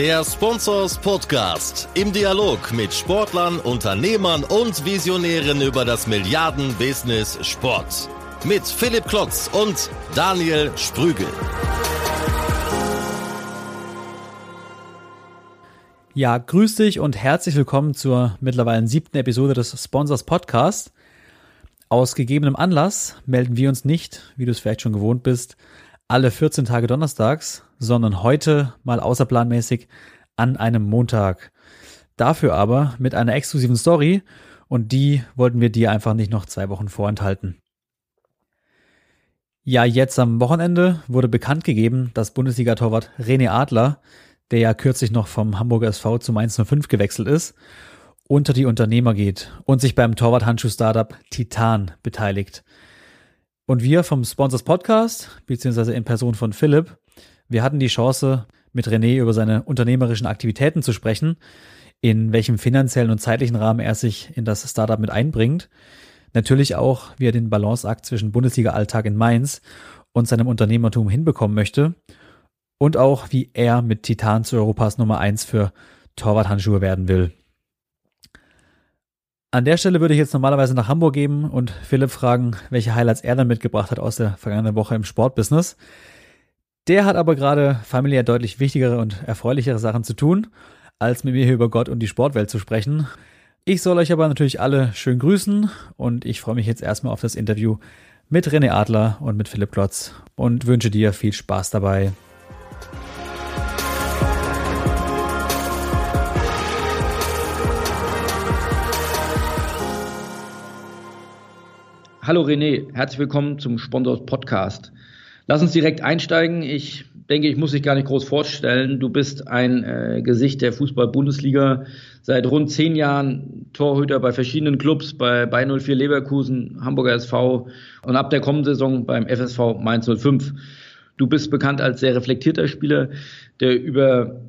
Der Sponsors Podcast im Dialog mit Sportlern, Unternehmern und Visionären über das Milliarden-Business Sport. Mit Philipp Klotz und Daniel Sprügel. Ja, grüß dich und herzlich willkommen zur mittlerweile siebten Episode des Sponsors Podcast. Aus gegebenem Anlass melden wir uns nicht, wie du es vielleicht schon gewohnt bist, alle 14 Tage donnerstags, sondern heute mal außerplanmäßig an einem Montag. Dafür aber mit einer exklusiven Story und die wollten wir dir einfach nicht noch zwei Wochen vorenthalten. Ja, jetzt am Wochenende wurde bekannt gegeben, dass Bundesliga-Torwart René Adler, der ja kürzlich noch vom Hamburger SV zu Mainz 05 gewechselt ist, unter die Unternehmer geht und sich beim Torwart-Handschuh-Startup Titan beteiligt. Und wir vom Sponsors Podcast, beziehungsweise in Person von Philipp, wir hatten die Chance, mit René über seine unternehmerischen Aktivitäten zu sprechen, in welchem finanziellen und zeitlichen Rahmen er sich in das Startup mit einbringt. Natürlich auch, wie er den Balanceakt zwischen Bundesliga-Alltag in Mainz und seinem Unternehmertum hinbekommen möchte. Und auch, wie er mit Titan zu Europas Nummer eins für Torwarthandschuhe werden will. An der Stelle würde ich jetzt normalerweise nach Hamburg geben und Philipp fragen, welche Highlights er dann mitgebracht hat aus der vergangenen Woche im Sportbusiness. Der hat aber gerade familiär deutlich wichtigere und erfreulichere Sachen zu tun, als mit mir hier über Gott und die Sportwelt zu sprechen. Ich soll euch aber natürlich alle schön grüßen und ich freue mich jetzt erstmal auf das Interview mit René Adler und mit Philipp Klotz und wünsche dir viel Spaß dabei. Hallo René, herzlich willkommen zum Sponsors Podcast. Lass uns direkt einsteigen. Ich denke, ich muss dich gar nicht groß vorstellen. Du bist ein äh, Gesicht der Fußball-Bundesliga. Seit rund zehn Jahren Torhüter bei verschiedenen Clubs, bei, bei 04 Leverkusen, Hamburger SV und ab der kommenden Saison beim FSV Mainz 05. Du bist bekannt als sehr reflektierter Spieler, der über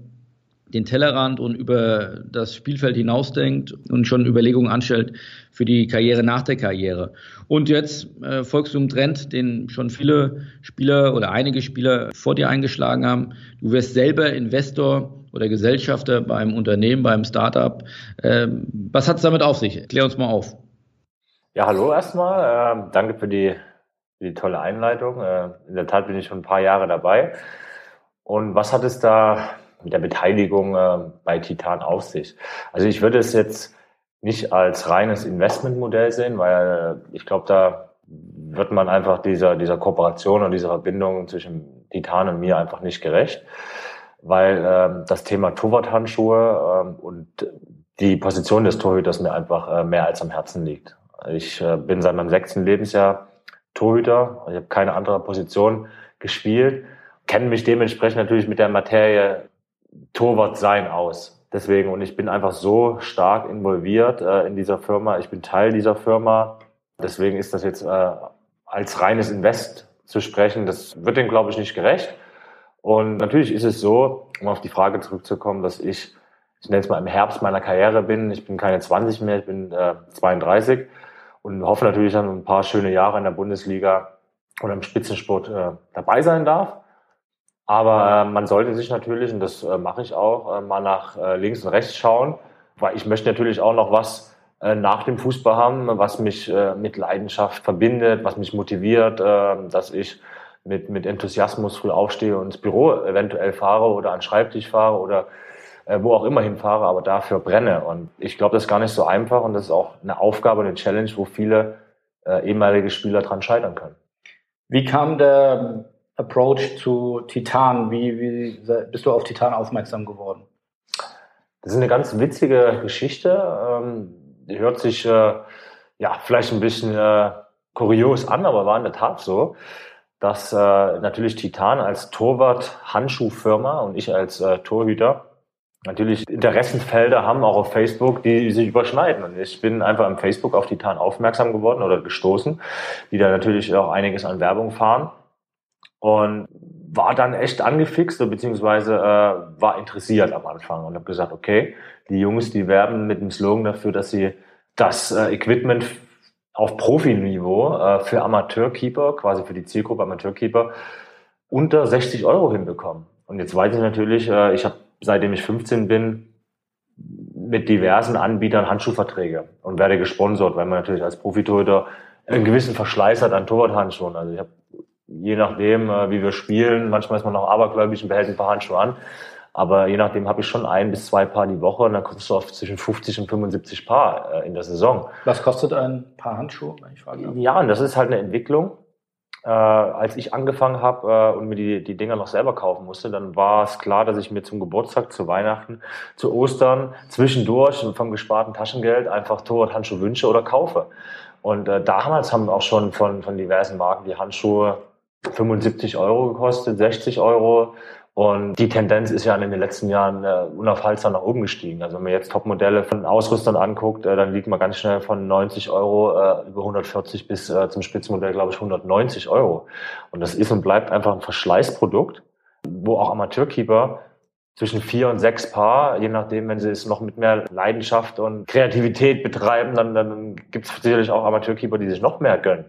den Tellerrand und über das Spielfeld hinausdenkt und schon Überlegungen anstellt für die Karriere nach der Karriere. Und jetzt äh, folgst du einem Trend, den schon viele Spieler oder einige Spieler vor dir eingeschlagen haben. Du wirst selber Investor oder Gesellschafter beim Unternehmen, beim Startup. Ähm, was hat es damit auf sich? Klär uns mal auf. Ja, hallo erstmal. Ähm, danke für die, für die tolle Einleitung. Äh, in der Tat bin ich schon ein paar Jahre dabei. Und was hat es da mit der Beteiligung äh, bei Titan auf sich. Also ich würde es jetzt nicht als reines Investmentmodell sehen, weil ich glaube, da wird man einfach dieser, dieser Kooperation und dieser Verbindung zwischen Titan und mir einfach nicht gerecht, weil ähm, das Thema Torwart-Handschuhe ähm, und die Position des Torhüters mir einfach äh, mehr als am Herzen liegt. Ich äh, bin seit meinem sechsten Lebensjahr Torhüter, ich habe keine andere Position gespielt, kenne mich dementsprechend natürlich mit der Materie Torwart sein aus. Deswegen, und ich bin einfach so stark involviert äh, in dieser Firma. Ich bin Teil dieser Firma. Deswegen ist das jetzt äh, als reines Invest zu sprechen, das wird dem, glaube ich, nicht gerecht. Und natürlich ist es so, um auf die Frage zurückzukommen, dass ich, ich nenne es mal im Herbst meiner Karriere bin. Ich bin keine 20 mehr, ich bin äh, 32 und hoffe natürlich dann ein paar schöne Jahre in der Bundesliga oder im Spitzensport äh, dabei sein darf. Aber äh, man sollte sich natürlich, und das äh, mache ich auch, äh, mal nach äh, links und rechts schauen, weil ich möchte natürlich auch noch was äh, nach dem Fußball haben, was mich äh, mit Leidenschaft verbindet, was mich motiviert, dass ich mit, mit Enthusiasmus früh aufstehe und ins Büro eventuell fahre oder an den Schreibtisch fahre oder wo auch immer hinfahre, aber dafür brenne. Und ich glaube, das ist gar nicht so einfach und das ist auch eine Aufgabe, eine Challenge, wo viele ehemalige Spieler dran scheitern können. Wie kam der Approach zu Titan? Wie, wie bist du auf Titan aufmerksam geworden? Das ist eine ganz witzige Geschichte. Ähm, die hört sich äh, ja vielleicht ein bisschen äh, kurios an, aber war in der Tat so, dass äh, natürlich Titan als Torwart-Handschuhfirma und ich als Torhüter natürlich Interessenfelder haben, auch auf Facebook, die sich überschneiden. Und ich bin einfach am Facebook auf Titan aufmerksam geworden oder gestoßen, die da natürlich auch einiges an Werbung fahren und war dann echt angefixt, beziehungsweise äh, war interessiert am Anfang und habe gesagt, okay, die Jungs, die werben mit dem Slogan dafür, dass sie das äh, Equipment auf Profiniveau äh, für Amateurkeeper, quasi für die Zielgruppe Amateurkeeper, unter 60 Euro hinbekommen. Und jetzt weiß ich natürlich, äh, ich habe seitdem ich 15 bin, mit diversen Anbietern Handschuhverträge und werde gesponsert, weil man natürlich als Profitorhüter einen gewissen Verschleiß hat an Torwarthandschuhen. Also ich habe je nachdem, äh, wie wir spielen, manchmal ist man noch abergläubig und behält ein paar Handschuhe an. Aber je nachdem habe ich schon ein bis zwei Paar die Woche und dann kommst du auf zwischen 50 und 75 Paar äh, in der Saison. Was kostet ein Paar Handschuhe, wenn ich frage? Ja, und das ist halt eine Entwicklung. Äh, als ich angefangen habe äh, und mir die, die Dinger noch selber kaufen musste, dann war es klar, dass ich mir zum Geburtstag, zu Weihnachten, zu Ostern zwischendurch vom gesparten Taschengeld einfach Torwart-Handschuhe wünsche oder kaufe. Und äh, damals haben auch schon von, von diversen Marken die Handschuhe 75 Euro gekostet, 60 Euro. Und die Tendenz ist ja in den letzten Jahren äh, unaufhaltsam nach oben gestiegen. Also wenn man jetzt Topmodelle von Ausrüstern anguckt, äh, dann liegt man ganz schnell von 90 Euro äh, über 140 bis äh, zum Spitzenmodell, glaube ich, 190 Euro. Und das ist und bleibt einfach ein Verschleißprodukt, wo auch Amateurkeeper zwischen vier und sechs Paar, je nachdem, wenn sie es noch mit mehr Leidenschaft und Kreativität betreiben, dann, dann gibt es sicherlich auch Amateurkeeper, die sich noch mehr gönnen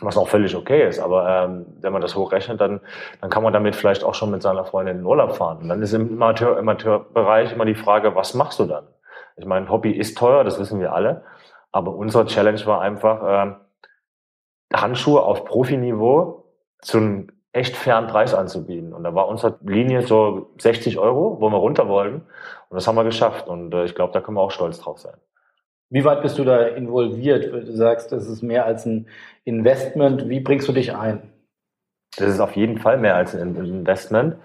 was auch völlig okay ist. Aber ähm, wenn man das hochrechnet, dann, dann kann man damit vielleicht auch schon mit seiner Freundin in Urlaub fahren. Und dann ist im Amateur, Amateurbereich immer die Frage, was machst du dann? Ich meine, Hobby ist teuer, das wissen wir alle. Aber unsere Challenge war einfach, ähm, Handschuhe auf Profiniveau zu einem echt fairen Preis anzubieten. Und da war unsere Linie so 60 Euro, wo wir runter wollten. Und das haben wir geschafft. Und äh, ich glaube, da können wir auch stolz drauf sein. Wie weit bist du da involviert? Du sagst, das ist mehr als ein Investment. Wie bringst du dich ein? Das ist auf jeden Fall mehr als ein Investment.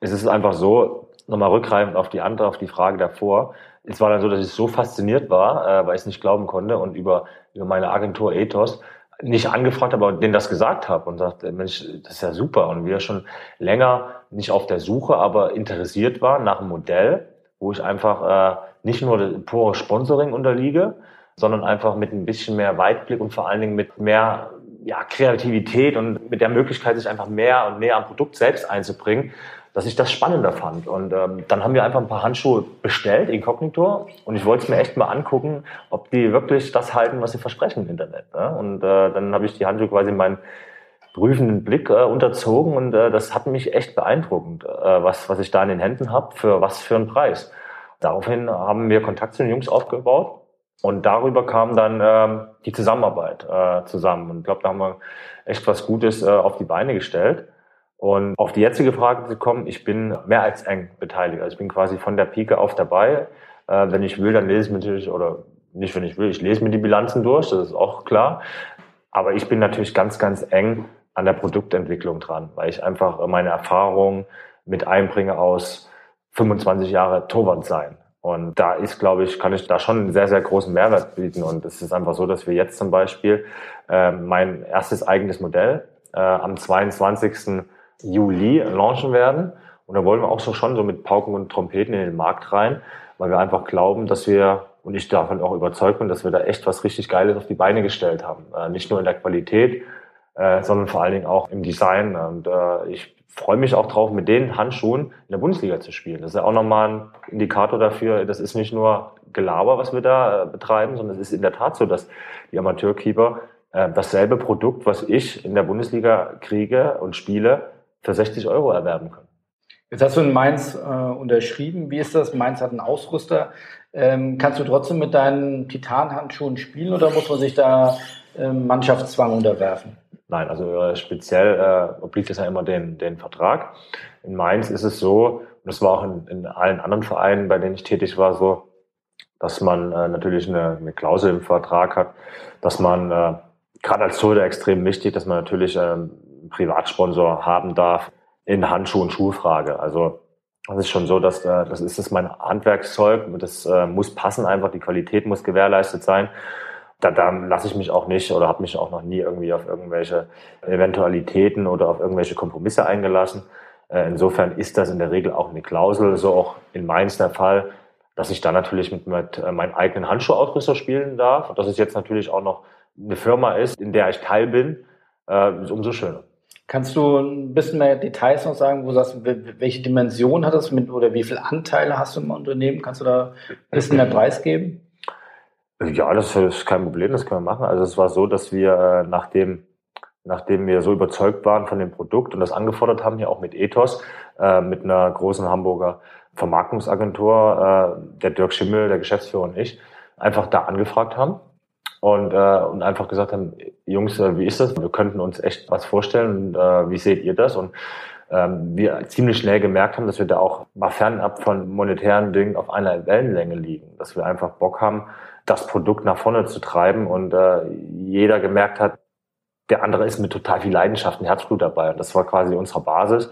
Es ist einfach so, nochmal rückgreifend auf die andere, auf die Frage davor. Es war dann so, dass ich so fasziniert war, äh, weil ich es nicht glauben konnte und über, über meine Agentur Ethos nicht angefragt habe, aber denen das gesagt habe und sagte, Mensch, das ist ja super. Und wir schon länger nicht auf der Suche, aber interessiert waren nach einem Modell, wo ich einfach äh, nicht nur pure Sponsoring unterliege, sondern einfach mit ein bisschen mehr Weitblick und vor allen Dingen mit mehr ja, Kreativität und mit der Möglichkeit, sich einfach mehr und näher am Produkt selbst einzubringen, dass ich das spannender fand. Und ähm, dann haben wir einfach ein paar Handschuhe bestellt, inkognito, und ich wollte es mir echt mal angucken, ob die wirklich das halten, was sie versprechen im Internet. Ne? Und äh, dann habe ich die Handschuhe quasi meinen prüfenden Blick äh, unterzogen und äh, das hat mich echt beeindruckend, äh, was, was ich da in den Händen habe, für was für einen Preis. Daraufhin haben wir Kontakt zu den Jungs aufgebaut und darüber kam dann ähm, die Zusammenarbeit äh, zusammen. Und ich glaube, da haben wir echt was Gutes äh, auf die Beine gestellt. Und auf die jetzige Frage zu kommen, ich bin mehr als eng beteiligt. Also ich bin quasi von der Pike auf dabei. Äh, wenn ich will, dann lese ich mir natürlich, oder nicht wenn ich will, ich lese mir die Bilanzen durch, das ist auch klar. Aber ich bin natürlich ganz, ganz eng an der Produktentwicklung dran, weil ich einfach meine Erfahrungen mit einbringe aus 25 Jahre Torwart sein. Und da ist, glaube ich, kann ich da schon einen sehr, sehr großen Mehrwert bieten. Und es ist einfach so, dass wir jetzt zum Beispiel äh, mein erstes eigenes Modell äh, am 22. Juli launchen werden. Und da wollen wir auch so schon so mit Pauken und Trompeten in den Markt rein, weil wir einfach glauben, dass wir, und ich davon auch überzeugt bin, dass wir da echt was richtig Geiles auf die Beine gestellt haben. Äh, nicht nur in der Qualität, äh, sondern vor allen Dingen auch im Design. Und äh, ich freue mich auch drauf, mit den Handschuhen in der Bundesliga zu spielen. Das ist ja auch nochmal ein Indikator dafür, das ist nicht nur Gelaber, was wir da äh, betreiben, sondern es ist in der Tat so, dass die Amateurkeeper äh, dasselbe Produkt, was ich in der Bundesliga kriege und spiele, für 60 Euro erwerben können. Jetzt hast du in Mainz äh, unterschrieben. Wie ist das? Mainz hat einen Ausrüster. Ähm, kannst du trotzdem mit deinen Titanhandschuhen spielen oder muss man sich da äh, Mannschaftszwang unterwerfen? Nein, also äh, speziell äh, obliegt es ja immer den, den Vertrag. In Mainz ist es so, und das war auch in, in allen anderen Vereinen, bei denen ich tätig war, so, dass man äh, natürlich eine, eine Klausel im Vertrag hat, dass man äh, gerade als Torhüter extrem wichtig, dass man natürlich äh, einen Privatsponsor haben darf in Handschuh- und Schuhfrage. Also das ist schon so, dass äh, das ist das mein Handwerkszeug, das äh, muss passen einfach, die Qualität muss gewährleistet sein da, da lasse ich mich auch nicht oder habe mich auch noch nie irgendwie auf irgendwelche Eventualitäten oder auf irgendwelche Kompromisse eingelassen. Äh, insofern ist das in der Regel auch eine Klausel, so auch in Mainz der Fall, dass ich da natürlich mit, mit äh, meinem eigenen Handschuhausrüster spielen darf. Und dass es jetzt natürlich auch noch eine Firma ist, in der ich Teil bin, äh, ist umso schöner. Kannst du ein bisschen mehr Details noch sagen, wo sagst welche Dimension hat das mit oder wie viele Anteile hast du im Unternehmen? Kannst du da ein bisschen mehr Preis geben? Ja, das ist kein Problem, das können wir machen. Also es war so, dass wir äh, nachdem, nachdem wir so überzeugt waren von dem Produkt und das angefordert haben, hier auch mit Ethos, äh, mit einer großen Hamburger Vermarktungsagentur, äh, der Dirk Schimmel, der Geschäftsführer und ich, einfach da angefragt haben und, äh, und einfach gesagt haben, Jungs, äh, wie ist das? Wir könnten uns echt was vorstellen. Und, äh, wie seht ihr das? Und ähm, wir ziemlich schnell gemerkt haben, dass wir da auch mal fernab von monetären Dingen auf einer Wellenlänge liegen, dass wir einfach Bock haben, das Produkt nach vorne zu treiben und äh, jeder gemerkt hat, der andere ist mit total viel Leidenschaft und Herzblut dabei. Und das war quasi unsere Basis,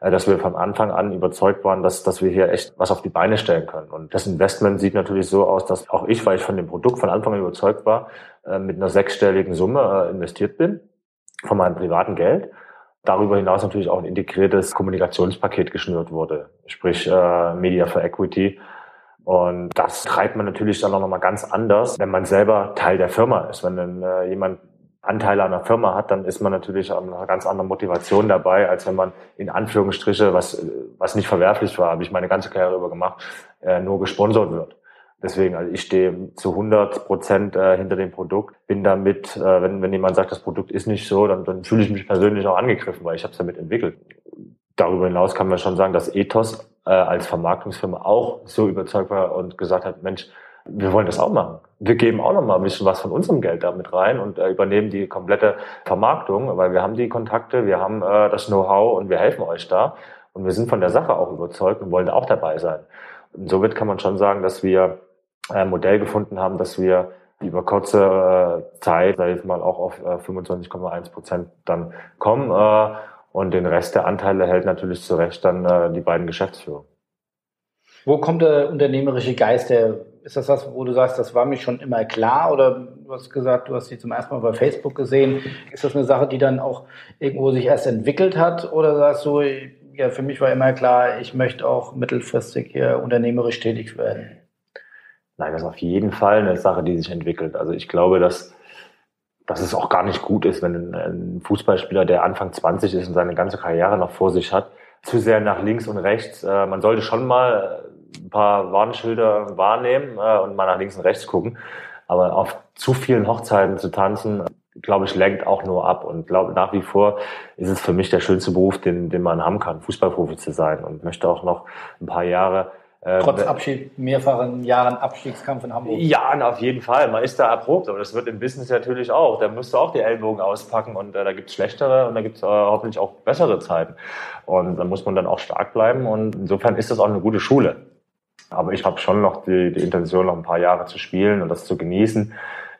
äh, dass wir von Anfang an überzeugt waren, dass, dass wir hier echt was auf die Beine stellen können. Und das Investment sieht natürlich so aus, dass auch ich, weil ich von dem Produkt von Anfang an überzeugt war, äh, mit einer sechsstelligen Summe äh, investiert bin, von meinem privaten Geld darüber hinaus natürlich auch ein integriertes Kommunikationspaket geschnürt wurde, sprich äh, Media for Equity. Und das treibt man natürlich dann auch nochmal ganz anders, wenn man selber Teil der Firma ist. Wenn dann äh, jemand Anteile an einer Firma hat, dann ist man natürlich an einer ganz anderen Motivation dabei, als wenn man in Anführungsstriche, was, was nicht verwerflich war, habe ich meine ganze Karriere über gemacht, äh, nur gesponsert wird. Deswegen, also ich stehe zu 100 Prozent äh, hinter dem Produkt, bin damit, äh, wenn, wenn jemand sagt, das Produkt ist nicht so, dann, dann fühle ich mich persönlich auch angegriffen, weil ich habe es damit entwickelt. Darüber hinaus kann man schon sagen, dass Ethos äh, als Vermarktungsfirma auch so überzeugt war und gesagt hat, Mensch, wir wollen das auch machen. Wir geben auch noch mal ein bisschen was von unserem Geld damit rein und äh, übernehmen die komplette Vermarktung, weil wir haben die Kontakte, wir haben äh, das Know-how und wir helfen euch da. Und wir sind von der Sache auch überzeugt und wollen auch dabei sein. Und somit kann man schon sagen, dass wir ein Modell gefunden haben, dass wir über kurze äh, Zeit, sag ich mal, auch auf äh, 25,1 Prozent dann kommen. Und den Rest der Anteile hält natürlich zurecht dann äh, die beiden Geschäftsführer. Wo kommt der unternehmerische Geist der ist das was, wo du sagst, das war mir schon immer klar oder du hast gesagt, du hast sie zum ersten Mal bei Facebook gesehen. Ist das eine Sache, die dann auch irgendwo sich erst entwickelt hat oder sagst du, ja, für mich war immer klar, ich möchte auch mittelfristig hier unternehmerisch tätig werden? Nein, das ist auf jeden Fall eine Sache, die sich entwickelt. Also ich glaube, dass, dass es auch gar nicht gut ist, wenn ein Fußballspieler, der Anfang 20 ist und seine ganze Karriere noch vor sich hat, zu sehr nach links und rechts. Äh, man sollte schon mal ein paar Warnschilder wahrnehmen äh, und mal nach links und rechts gucken. Aber auf zu vielen Hochzeiten zu tanzen, glaube ich, lenkt auch nur ab. Und glaube nach wie vor ist es für mich der schönste Beruf, den, den man haben kann, Fußballprofi zu sein. Und möchte auch noch ein paar Jahre Trotz Abschied, mehrfachen Jahren Abstiegskampf in Hamburg. Ja, auf jeden Fall. Man ist da erprobt, aber das wird im Business natürlich auch. Da musst du auch die Ellbogen auspacken und äh, da gibt's schlechtere und da gibt's äh, hoffentlich auch bessere Zeiten. Und da muss man dann auch stark bleiben und insofern ist das auch eine gute Schule. Aber ich habe schon noch die, die Intention, noch ein paar Jahre zu spielen und das zu genießen.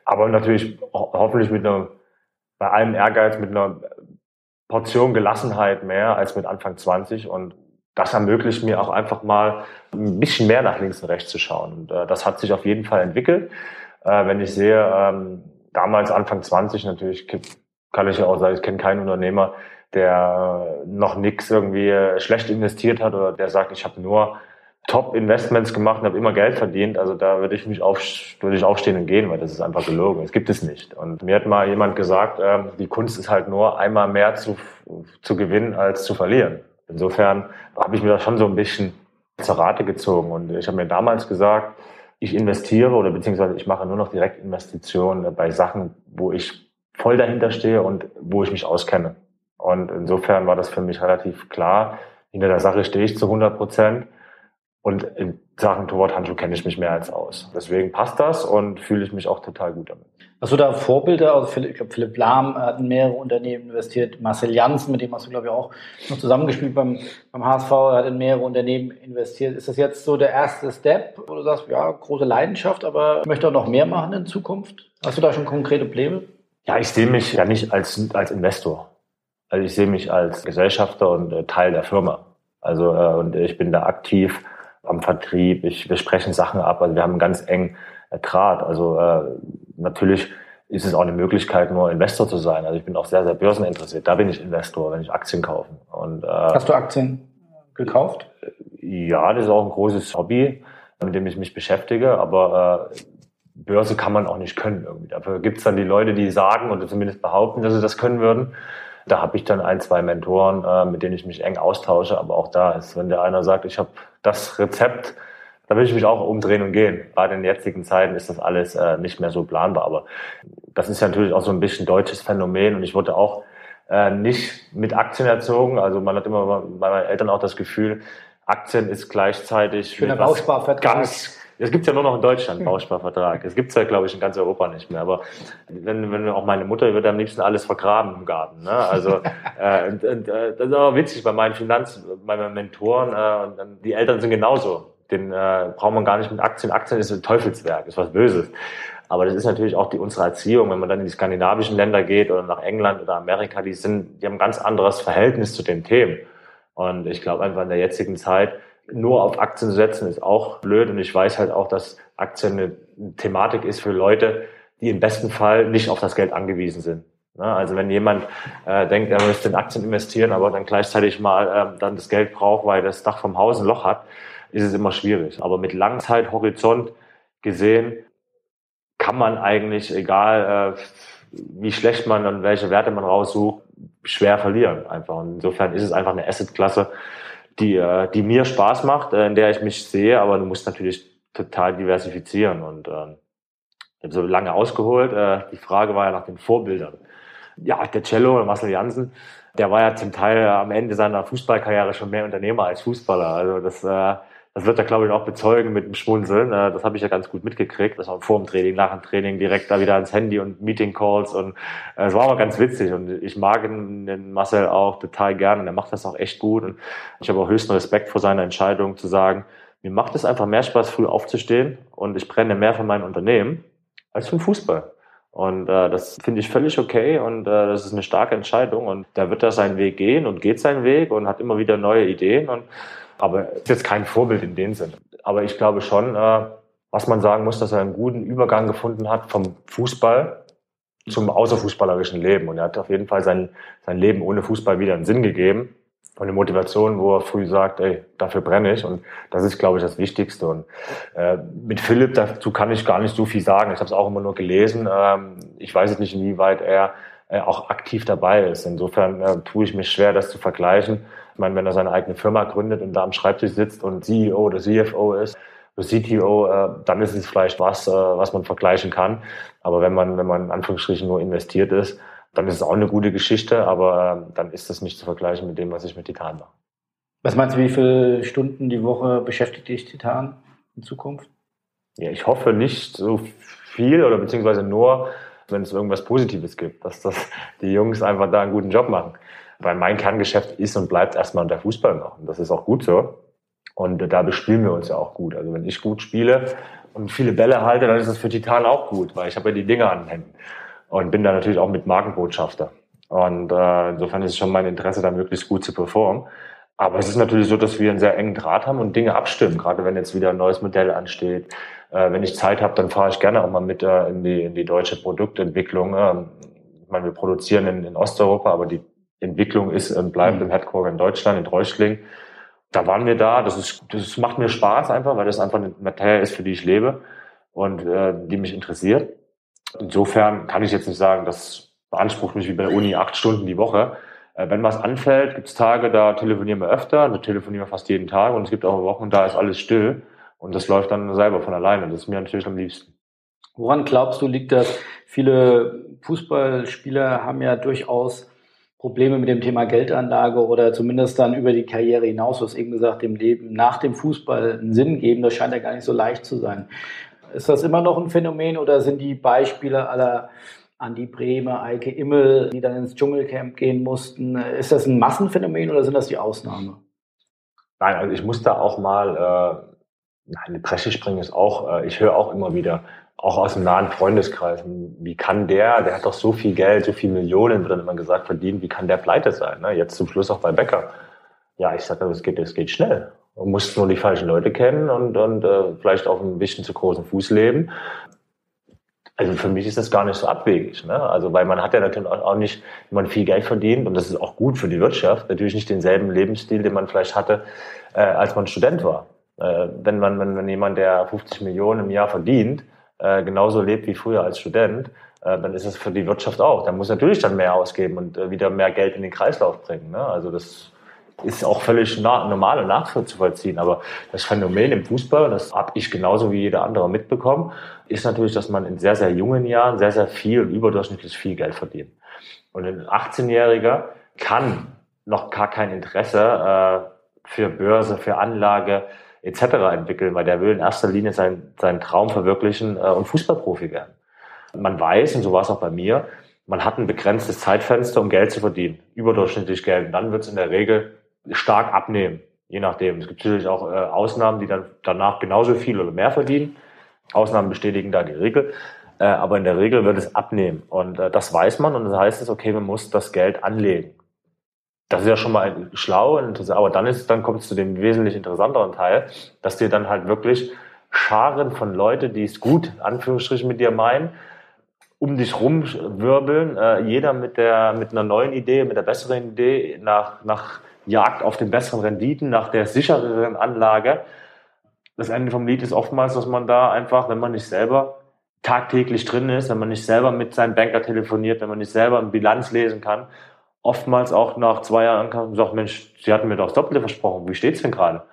Aber natürlich ho hoffentlich mit einer, bei allem Ehrgeiz, mit einer Portion Gelassenheit mehr als mit Anfang 20 und das ermöglicht mir auch einfach mal ein bisschen mehr nach links und rechts zu schauen. Und äh, das hat sich auf jeden Fall entwickelt. Äh, wenn ich sehe, ähm, damals Anfang 20 natürlich kann ich ja auch sagen, ich kenne keinen Unternehmer, der noch nichts irgendwie äh, schlecht investiert hat oder der sagt, ich habe nur Top-Investments gemacht und habe immer Geld verdient. Also da würde ich mich auf, würde ich aufstehen und gehen, weil das ist einfach gelogen. Das gibt es nicht. Und mir hat mal jemand gesagt, äh, die Kunst ist halt nur einmal mehr zu, zu gewinnen als zu verlieren. Insofern habe ich mir das schon so ein bisschen zur Rate gezogen. Und ich habe mir damals gesagt, ich investiere oder beziehungsweise ich mache nur noch Direktinvestitionen bei Sachen, wo ich voll dahinter stehe und wo ich mich auskenne. Und insofern war das für mich relativ klar. Hinter der Sache stehe ich zu 100 Prozent. Und Sachen Torwarthandschuh kenne ich mich mehr als aus. Deswegen passt das und fühle ich mich auch total gut damit. Hast du da Vorbilder? Also Philipp, ich glaube, Philipp Lahm hat in mehrere Unternehmen investiert. Marcel Janssen, mit dem hast du, glaube ich, auch noch zusammengespielt beim, beim HSV, hat in mehrere Unternehmen investiert. Ist das jetzt so der erste Step, wo du sagst, ja, große Leidenschaft, aber ich möchte auch noch mehr machen in Zukunft? Hast du da schon konkrete Pläne? Ja, ich sehe mich ja nicht als, als Investor. Also ich sehe mich als Gesellschafter und äh, Teil der Firma. Also äh, und ich bin da aktiv am Vertrieb. Ich, wir sprechen Sachen ab. Also wir haben einen ganz engen äh, Draht. Also äh, natürlich ist es auch eine Möglichkeit, nur Investor zu sein. Also ich bin auch sehr, sehr börseninteressiert. Da bin ich Investor, wenn ich Aktien kaufe. Und, äh, Hast du Aktien gekauft? Ja, das ist auch ein großes Hobby, mit dem ich mich beschäftige. Aber äh, Börse kann man auch nicht können irgendwie. Dafür gibt es dann die Leute, die sagen oder zumindest behaupten, dass sie das können würden. Da habe ich dann ein, zwei Mentoren, äh, mit denen ich mich eng austausche. Aber auch da ist, wenn der einer sagt, ich habe das Rezept, da will ich mich auch umdrehen und gehen. Gerade in den jetzigen Zeiten ist das alles äh, nicht mehr so planbar. Aber das ist ja natürlich auch so ein bisschen deutsches Phänomen. Und ich wurde auch äh, nicht mit Aktien erzogen. Also man hat immer bei meinen Eltern auch das Gefühl, Aktien ist gleichzeitig Schöner Bausparvertrag. Ganz, das gibt's ja nur noch in Deutschland, Bausparvertrag. Das gibt's ja, glaube ich, in ganz Europa nicht mehr. Aber wenn, wenn auch meine Mutter würde am liebsten alles vergraben im Garten. Ne? Also äh, und, und, äh, das ist aber witzig bei meinen Finanz, bei meinen Mentoren. Äh, und dann, die Eltern sind genauso. Den äh, braucht man gar nicht mit Aktien. Aktien ist ein Teufelswerk, ist was Böses. Aber das ist natürlich auch die, unsere Erziehung. Wenn man dann in die skandinavischen Länder geht oder nach England oder Amerika, die sind, die haben ein ganz anderes Verhältnis zu den Themen. Und ich glaube einfach in der jetzigen Zeit nur auf Aktien zu setzen ist auch blöd. Und ich weiß halt auch, dass Aktien eine Thematik ist für Leute, die im besten Fall nicht auf das Geld angewiesen sind. Also wenn jemand äh, denkt, er möchte in Aktien investieren, aber dann gleichzeitig mal äh, dann das Geld braucht, weil das Dach vom Haus ein Loch hat, ist es immer schwierig. Aber mit Langzeithorizont gesehen kann man eigentlich, egal äh, wie schlecht man und welche Werte man raussucht, schwer verlieren einfach. Und insofern ist es einfach eine Assetklasse, die, äh, die mir Spaß macht, äh, in der ich mich sehe, aber du musst natürlich total diversifizieren und äh, ich habe so lange ausgeholt. Äh, die Frage war ja nach den Vorbildern. Ja, der Cello, Marcel Janssen, der war ja zum Teil am Ende seiner Fußballkarriere schon mehr Unternehmer als Fußballer. Also das äh, das wird er, glaube ich, auch bezeugen mit dem Schmunzeln. Äh, das habe ich ja ganz gut mitgekriegt. Das war vor dem Training, nach dem Training direkt da wieder ans Handy und Meeting Calls und äh, es war aber ganz witzig und ich mag den Marcel auch total gerne und er macht das auch echt gut und ich habe auch höchsten Respekt vor seiner Entscheidung zu sagen, mir macht es einfach mehr Spaß, früh aufzustehen und ich brenne mehr für mein Unternehmen als für den Fußball. Und äh, das finde ich völlig okay und äh, das ist eine starke Entscheidung und da wird er seinen Weg gehen und geht seinen Weg und hat immer wieder neue Ideen und aber ist jetzt kein Vorbild in dem Sinne. Aber ich glaube schon, äh, was man sagen muss, dass er einen guten Übergang gefunden hat vom Fußball zum außerfußballerischen Leben. Und er hat auf jeden Fall sein, sein Leben ohne Fußball wieder einen Sinn gegeben und eine Motivation, wo er früh sagt, ey, dafür brenne ich. Und das ist, glaube ich, das Wichtigste. Und äh, mit Philipp, dazu kann ich gar nicht so viel sagen. Ich habe es auch immer nur gelesen. Ähm, ich weiß jetzt nicht, inwieweit er äh, auch aktiv dabei ist. Insofern äh, tue ich mich schwer, das zu vergleichen. Ich meine, wenn er seine eigene Firma gründet und da am Schreibtisch sitzt und CEO oder CFO ist, oder CTO, äh, dann ist es vielleicht was, äh, was man vergleichen kann. Aber wenn man, wenn man in Anführungsstrichen nur investiert ist, dann ist es auch eine gute Geschichte, aber äh, dann ist das nicht zu vergleichen mit dem, was ich mit Titan mache. Was meinst du, wie viele Stunden die Woche beschäftigt dich Titan in Zukunft? Ja, ich hoffe nicht so viel oder beziehungsweise nur, wenn es irgendwas Positives gibt, dass das die Jungs einfach da einen guten Job machen. Weil mein Kerngeschäft ist und bleibt erstmal der Fußball machen. Das ist auch gut so. Und da bespielen wir uns ja auch gut. Also wenn ich gut spiele und viele Bälle halte, dann ist das für Titan auch gut, weil ich habe ja die Dinge an den Händen. Und bin da natürlich auch mit Markenbotschafter. Und äh, insofern ist es schon mein Interesse, da möglichst gut zu performen. Aber es ist natürlich so, dass wir einen sehr engen Draht haben und Dinge abstimmen, gerade wenn jetzt wieder ein neues Modell ansteht. Äh, wenn ich Zeit habe, dann fahre ich gerne auch mal mit äh, in, die, in die deutsche Produktentwicklung. Äh, ich meine, wir produzieren in, in Osteuropa, aber die Entwicklung ist und bleibt mhm. im Headquarter in Deutschland, in Reuschling. Da waren wir da. Das, ist, das macht mir Spaß einfach, weil das einfach eine Materie ist, für die ich lebe und äh, die mich interessiert. Insofern kann ich jetzt nicht sagen, das beansprucht mich wie bei der Uni acht Stunden die Woche. Äh, wenn was anfällt, gibt es Tage, da telefonieren wir öfter, da telefonieren wir fast jeden Tag und es gibt auch Wochen, da ist alles still und das läuft dann selber von alleine. Das ist mir natürlich am liebsten. Woran glaubst du, liegt das? Viele Fußballspieler haben ja durchaus Probleme mit dem Thema Geldanlage oder zumindest dann über die Karriere hinaus, was eben gesagt, dem Leben nach dem Fußball einen Sinn geben, das scheint ja gar nicht so leicht zu sein. Ist das immer noch ein Phänomen oder sind die Beispiele aller Andi Brehme, Eike Immel, die dann ins Dschungelcamp gehen mussten, ist das ein Massenphänomen oder sind das die Ausnahme? Nein, also ich muss da auch mal äh, in die Presse springen, ist auch, äh, ich höre auch immer wieder, auch aus dem nahen Freundeskreis. Wie kann der, der hat doch so viel Geld, so viele Millionen, wird dann immer gesagt, verdient, wie kann der pleite sein? Ne? Jetzt zum Schluss auch bei Becker. Ja, ich sage, es geht, es geht schnell. Man muss nur die falschen Leute kennen und, und äh, vielleicht auf ein bisschen zu großen Fuß leben. Also für mich ist das gar nicht so abwegig. Ne? Also weil man hat ja natürlich auch nicht, wenn man viel Geld verdient und das ist auch gut für die Wirtschaft, natürlich nicht denselben Lebensstil, den man vielleicht hatte, äh, als man Student war. Äh, wenn man, wenn, wenn jemand, der 50 Millionen im Jahr verdient, äh, genauso lebt wie früher als Student, äh, dann ist es für die Wirtschaft auch. Da muss natürlich dann mehr ausgeben und äh, wieder mehr Geld in den Kreislauf bringen. Ne? Also das ist auch völlig normal und nachzuvollziehen. Aber das Phänomen im Fußball, das habe ich genauso wie jeder andere mitbekommen, ist natürlich, dass man in sehr, sehr jungen Jahren sehr, sehr viel und überdurchschnittlich viel Geld verdient. Und ein 18-Jähriger kann noch gar kein Interesse äh, für Börse, für Anlage etc. entwickeln, weil der will in erster Linie sein, seinen Traum verwirklichen äh, und Fußballprofi werden. Man weiß, und so war es auch bei mir, man hat ein begrenztes Zeitfenster, um Geld zu verdienen, überdurchschnittlich Geld. Und dann wird es in der Regel stark abnehmen, je nachdem. Es gibt natürlich auch äh, Ausnahmen, die dann danach genauso viel oder mehr verdienen. Ausnahmen bestätigen da die Regel. Äh, aber in der Regel wird es abnehmen. Und äh, das weiß man und das heißt es, okay, man muss das Geld anlegen. Das ist ja schon mal schlau, aber dann ist, dann kommt es zu dem wesentlich interessanteren Teil, dass dir dann halt wirklich Scharen von Leute, die es gut, Anführungsstrichen, mit dir meinen, um dich rumwirbeln, äh, jeder mit der, mit einer neuen Idee, mit der besseren Idee, nach, nach Jagd auf den besseren Renditen, nach der sichereren Anlage. Das Ende vom Lied ist oftmals, dass man da einfach, wenn man nicht selber tagtäglich drin ist, wenn man nicht selber mit seinem Banker telefoniert, wenn man nicht selber eine Bilanz lesen kann, oftmals auch nach zwei Jahren kann und sagt, Mensch, Sie hatten mir doch das Doppelte versprochen, wie steht's denn gerade?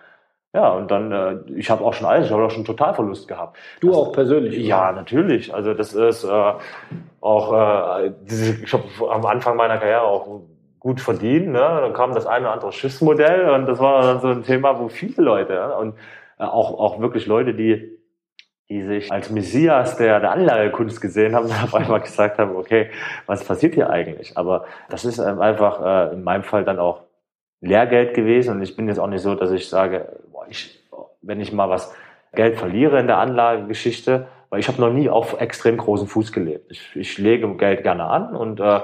Ja, und dann, äh, ich habe auch schon alles, ich habe auch schon Totalverlust gehabt. Du also, auch persönlich? Ja, natürlich. Also das ist äh, auch, äh, diese, ich habe am Anfang meiner Karriere auch gut verdient. Ne? Dann kam das eine oder andere Schiffsmodell und das war dann so ein Thema, wo viele Leute ja, und äh, auch, auch wirklich Leute, die die sich als Messias der, der Anlagekunst gesehen haben, auf einmal gesagt haben, okay, was passiert hier eigentlich? Aber das ist ähm, einfach äh, in meinem Fall dann auch Lehrgeld gewesen und ich bin jetzt auch nicht so, dass ich sage, boah, ich, wenn ich mal was Geld verliere in der Anlagegeschichte, weil ich habe noch nie auf extrem großen Fuß gelebt. Ich, ich lege Geld gerne an und äh,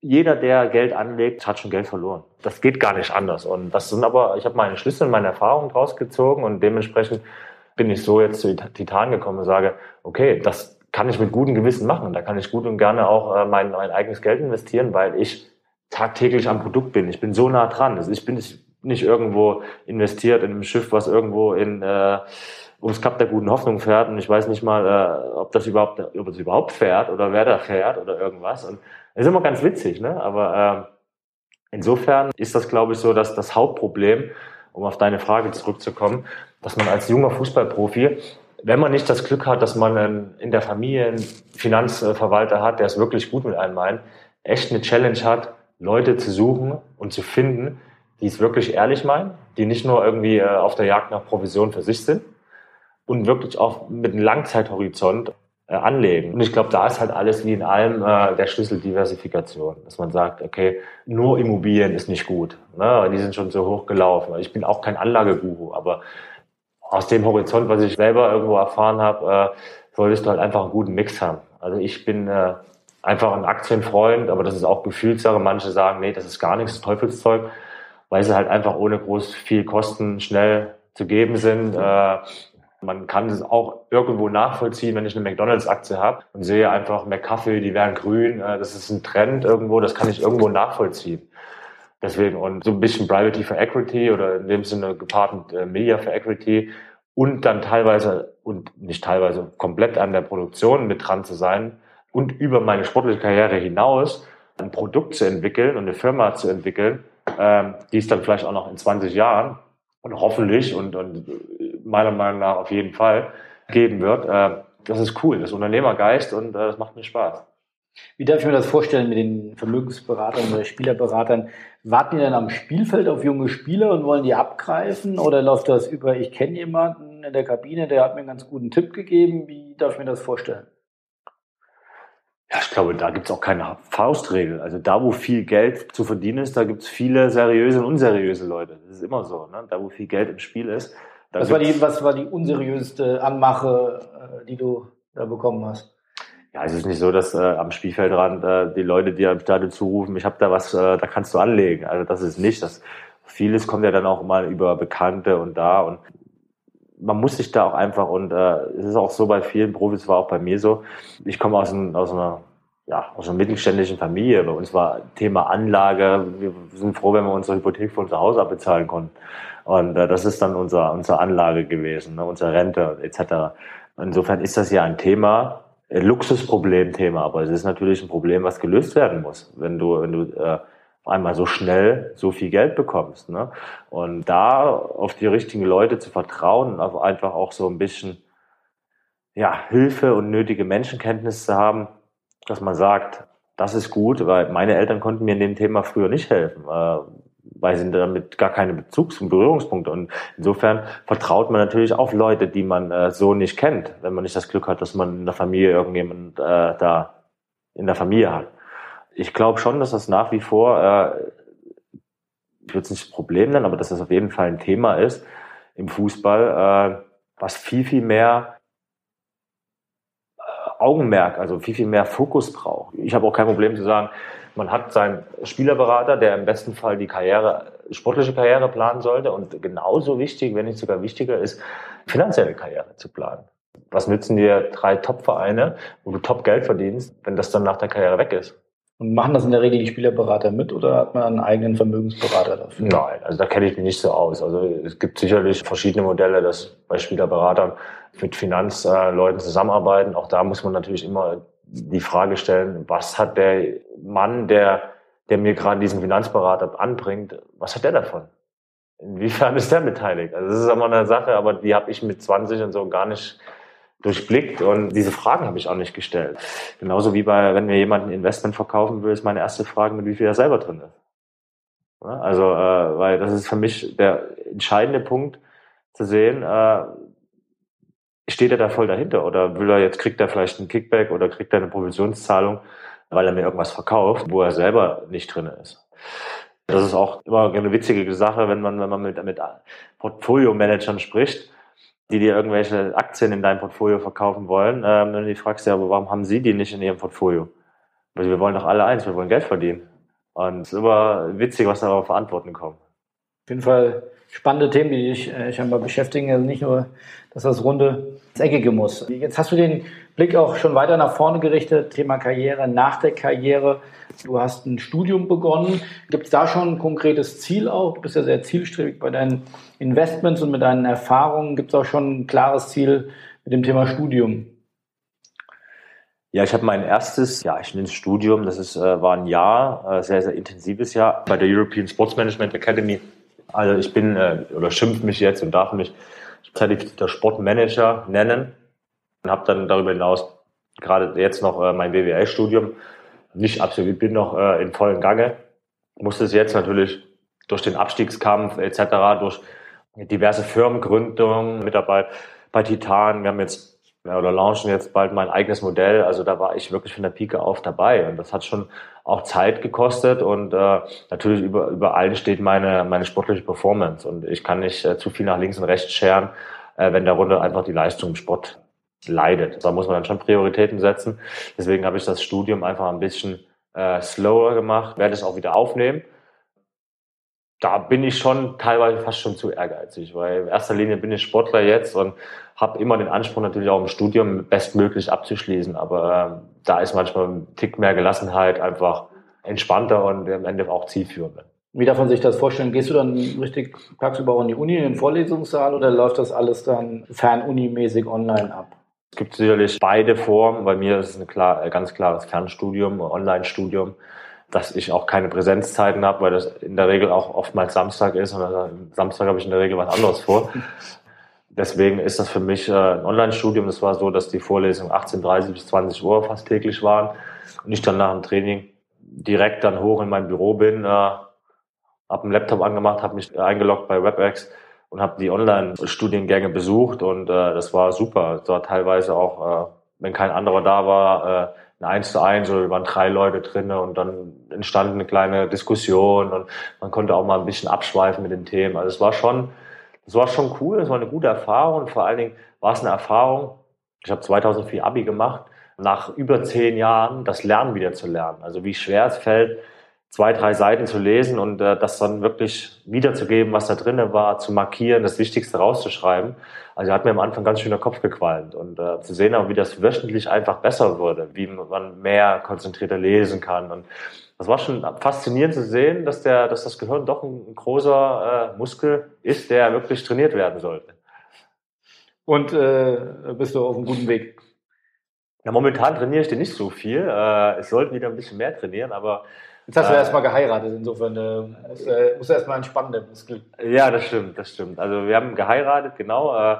jeder, der Geld anlegt, hat schon Geld verloren. Das geht gar nicht anders. Und das sind aber, ich habe meine Schlüsse und meine Erfahrungen draus gezogen und dementsprechend bin ich so jetzt zu Titan gekommen und sage, okay, das kann ich mit gutem Gewissen machen. Da kann ich gut und gerne auch äh, mein, mein eigenes Geld investieren, weil ich tagtäglich am Produkt bin. Ich bin so nah dran. Also ich bin nicht irgendwo investiert in einem Schiff, was irgendwo in äh, ums Kap der guten Hoffnung fährt und ich weiß nicht mal, äh, ob das überhaupt, ob es überhaupt fährt oder wer da fährt oder irgendwas. Und das ist immer ganz witzig, ne? Aber äh, insofern ist das, glaube ich, so, dass das Hauptproblem, um auf deine Frage zurückzukommen, dass man als junger Fußballprofi, wenn man nicht das Glück hat, dass man in der Familie einen Finanzverwalter hat, der es wirklich gut mit einem meint, echt eine Challenge hat, Leute zu suchen und zu finden, die es wirklich ehrlich meinen, die nicht nur irgendwie äh, auf der Jagd nach Provision für sich sind und wirklich auch mit einem Langzeithorizont äh, anlegen. Und ich glaube, da ist halt alles wie in allem äh, der Schlüssel Diversifikation, dass man sagt, okay, nur Immobilien ist nicht gut. Ne? Die sind schon so hoch gelaufen. Ich bin auch kein Anlageguru, aber aus dem Horizont, was ich selber irgendwo erfahren habe, äh, solltest du halt einfach einen guten Mix haben. Also ich bin äh, einfach ein Aktienfreund, aber das ist auch Gefühlssache. Manche sagen, nee, das ist gar nichts, Teufelszeug, weil sie halt einfach ohne groß viel Kosten schnell zu geben sind. Äh, man kann es auch irgendwo nachvollziehen, wenn ich eine McDonalds-Aktie habe und sehe einfach McCaffrey, die werden grün, äh, das ist ein Trend irgendwo, das kann ich irgendwo nachvollziehen. Deswegen, und so ein bisschen Privacy for Equity oder in dem Sinne gepaart mit äh, Media for Equity und dann teilweise und nicht teilweise komplett an der Produktion mit dran zu sein und über meine sportliche Karriere hinaus ein Produkt zu entwickeln und eine Firma zu entwickeln, ähm, die es dann vielleicht auch noch in 20 Jahren und hoffentlich und, und meiner Meinung nach auf jeden Fall geben wird. Äh, das ist cool, das ist Unternehmergeist und äh, das macht mir Spaß. Wie darf ich mir das vorstellen mit den Vermögensberatern oder Spielerberatern? Warten die dann am Spielfeld auf junge Spieler und wollen die abgreifen? Oder läuft das über, ich kenne jemanden in der Kabine, der hat mir einen ganz guten Tipp gegeben? Wie darf ich mir das vorstellen? Ja, ich glaube, da gibt es auch keine Faustregel. Also da, wo viel Geld zu verdienen ist, da gibt es viele seriöse und unseriöse Leute. Das ist immer so. Ne? Da, wo viel Geld im Spiel ist. Was war, die, was war die unseriöseste Anmache, äh, die du da bekommen hast? Ja, es ist nicht so, dass äh, am Spielfeldrand äh, die Leute dir im Stadion zurufen, ich habe da was, äh, da kannst du anlegen. Also das ist nicht. Das vieles kommt ja dann auch mal über Bekannte und da und man muss sich da auch einfach und äh, es ist auch so bei vielen Profis, war auch bei mir so. Ich komme aus, ein, aus einer ja, aus einer mittelständischen Familie. Bei uns war Thema Anlage. Wir sind froh, wenn wir unsere Hypothek für unser Haus abbezahlen konnten. Und äh, das ist dann unser, unsere Anlage gewesen, ne, unsere Rente etc. Insofern ist das ja ein Thema, Luxusproblemthema, aber es ist natürlich ein Problem, was gelöst werden muss, wenn du, wenn du äh, einmal so schnell so viel Geld bekommst. Ne? Und da auf die richtigen Leute zu vertrauen, auf einfach auch so ein bisschen ja, Hilfe und nötige Menschenkenntnis zu haben, dass man sagt, das ist gut, weil meine Eltern konnten mir in dem Thema früher nicht helfen. Weil sind damit gar keine Bezugs- und Berührungspunkte. Und insofern vertraut man natürlich auf Leute, die man äh, so nicht kennt, wenn man nicht das Glück hat, dass man in der Familie irgendjemand äh, da in der Familie hat. Ich glaube schon, dass das nach wie vor, äh, ich würde es nicht Problem nennen, aber dass das auf jeden Fall ein Thema ist im Fußball, äh, was viel, viel mehr äh, Augenmerk, also viel, viel mehr Fokus braucht. Ich habe auch kein Problem zu sagen, man hat seinen Spielerberater, der im besten Fall die Karriere, sportliche Karriere planen sollte und genauso wichtig, wenn nicht sogar wichtiger ist, finanzielle Karriere zu planen. Was nützen dir drei Top-Vereine, wo du Top-Geld verdienst, wenn das dann nach der Karriere weg ist? Und machen das in der Regel die Spielerberater mit oder hat man einen eigenen Vermögensberater dafür? Nein, also da kenne ich mich nicht so aus. Also es gibt sicherlich verschiedene Modelle, dass bei Spielerberatern mit Finanzleuten zusammenarbeiten. Auch da muss man natürlich immer die Frage stellen, was hat der Mann, der, der mir gerade diesen Finanzberater anbringt, was hat der davon? Inwiefern ist der beteiligt? Also das ist immer eine Sache, aber die habe ich mit 20 und so gar nicht durchblickt und diese Fragen habe ich auch nicht gestellt. Genauso wie bei, wenn mir jemand ein Investment verkaufen will, ist meine erste Frage, mit wie viel er selber drin ist. Also, äh, weil das ist für mich der entscheidende Punkt zu sehen, äh, steht er da voll dahinter oder will er jetzt, kriegt er vielleicht einen Kickback oder kriegt er eine Provisionszahlung, weil er mir irgendwas verkauft, wo er selber nicht drin ist. Das ist auch immer eine witzige Sache, wenn man, wenn man mit, mit Portfolio-Managern spricht, die dir irgendwelche Aktien in deinem Portfolio verkaufen wollen. Ähm, du die fragst, ja, aber warum haben sie die nicht in ihrem Portfolio? Weil wir wollen doch alle eins, wir wollen Geld verdienen. Und es ist immer witzig, was da auf Verantwortung kommt. Auf jeden Fall spannende Themen, die dich äh, scheinbar beschäftigen. Also nicht nur, dass das Runde ins Eckige muss. Jetzt hast du den Blick auch schon weiter nach vorne gerichtet, Thema Karriere, nach der Karriere. Du hast ein Studium begonnen. Gibt es da schon ein konkretes Ziel auch? Du bist ja sehr zielstrebig bei deinen Investments und mit deinen Erfahrungen. Gibt es auch schon ein klares Ziel mit dem Thema Studium? Ja, ich habe mein erstes, ja, ich nenne es Studium, das ist, äh, war ein Jahr, äh, sehr, sehr intensives Jahr bei der European Sports Management Academy also ich bin äh, oder schimpft mich jetzt und darf mich zertifizierter Sportmanager nennen und habe dann darüber hinaus gerade jetzt noch äh, mein BWL-Studium nicht absolviert, bin noch äh, in vollen Gange. Musste es jetzt natürlich durch den Abstiegskampf etc., durch diverse Firmengründungen, Mitarbeit bei Titan, wir haben jetzt ja, oder launchen jetzt bald mein eigenes Modell. Also da war ich wirklich von der Pike auf dabei und das hat schon auch Zeit gekostet und äh, natürlich über, über allen steht meine, meine sportliche Performance und ich kann nicht äh, zu viel nach links und rechts scheren, äh, wenn darunter einfach die Leistung im Sport leidet. Da muss man dann schon Prioritäten setzen. Deswegen habe ich das Studium einfach ein bisschen äh, slower gemacht, werde es auch wieder aufnehmen da bin ich schon teilweise fast schon zu ehrgeizig, weil in erster Linie bin ich Sportler jetzt und habe immer den Anspruch natürlich auch im Studium bestmöglich abzuschließen, aber äh, da ist manchmal ein Tick mehr Gelassenheit einfach entspannter und am Ende auch zielführender. Wie darf man sich das vorstellen? Gehst du dann richtig tagsüber auch in die Uni, in den Vorlesungssaal oder läuft das alles dann fernunimäßig online ab? Es gibt sicherlich beide Formen. Bei mir ist es ein klar, ganz klares Fernstudium, Online-Studium dass ich auch keine Präsenzzeiten habe, weil das in der Regel auch oftmals Samstag ist und Samstag habe ich in der Regel was anderes vor. Deswegen ist das für mich äh, ein Online-Studium. Es war so, dass die Vorlesungen 18.30 bis 20 Uhr fast täglich waren und ich dann nach dem Training direkt dann hoch in mein Büro bin, äh, habe einen Laptop angemacht, habe mich eingeloggt bei WebEx und habe die Online-Studiengänge besucht und äh, das war super. Es war teilweise auch, äh, wenn kein anderer da war, ein Eins zu eins oder waren drei Leute drin und dann entstand eine kleine Diskussion und man konnte auch mal ein bisschen abschweifen mit den Themen. Also es war schon, es war schon cool, es war eine gute Erfahrung und vor allen Dingen war es eine Erfahrung. Ich habe 2004 Abi gemacht, nach über zehn Jahren das Lernen wieder zu lernen. Also wie schwer es fällt, zwei, drei Seiten zu lesen und äh, das dann wirklich wiederzugeben, was da drinnen war, zu markieren, das Wichtigste rauszuschreiben. Also hat mir am Anfang ganz schön der Kopf gequalmt und äh, zu sehen auch, wie das wöchentlich einfach besser wurde, wie man mehr konzentrierter lesen kann und das war schon faszinierend zu sehen, dass der, dass das Gehirn doch ein, großer äh, Muskel ist, der wirklich trainiert werden sollte. Und äh, bist du auf einem guten Weg? Ja, momentan trainiere ich den nicht so viel. Äh, es sollten wieder ein bisschen mehr trainieren, aber Jetzt hast du äh, erstmal geheiratet, insofern äh, musst, äh, musst du erstmal entspannen, der Muskel. Ja, das stimmt, das stimmt. Also wir haben geheiratet, genau. Äh,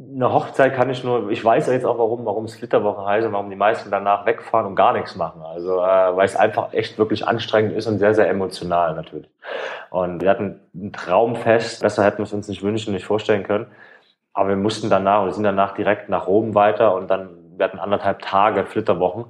eine Hochzeit kann ich nur, ich weiß ja jetzt auch warum, warum es Flitterwoche heißt und warum die meisten danach wegfahren und gar nichts machen. Also äh, weil es einfach echt wirklich anstrengend ist und sehr, sehr emotional natürlich. Und wir hatten ein Traumfest, besser hätten wir es uns nicht wünschen, nicht vorstellen können. Aber wir mussten danach, wir sind danach direkt nach Rom weiter und dann, wir hatten anderthalb Tage Flitterwochen.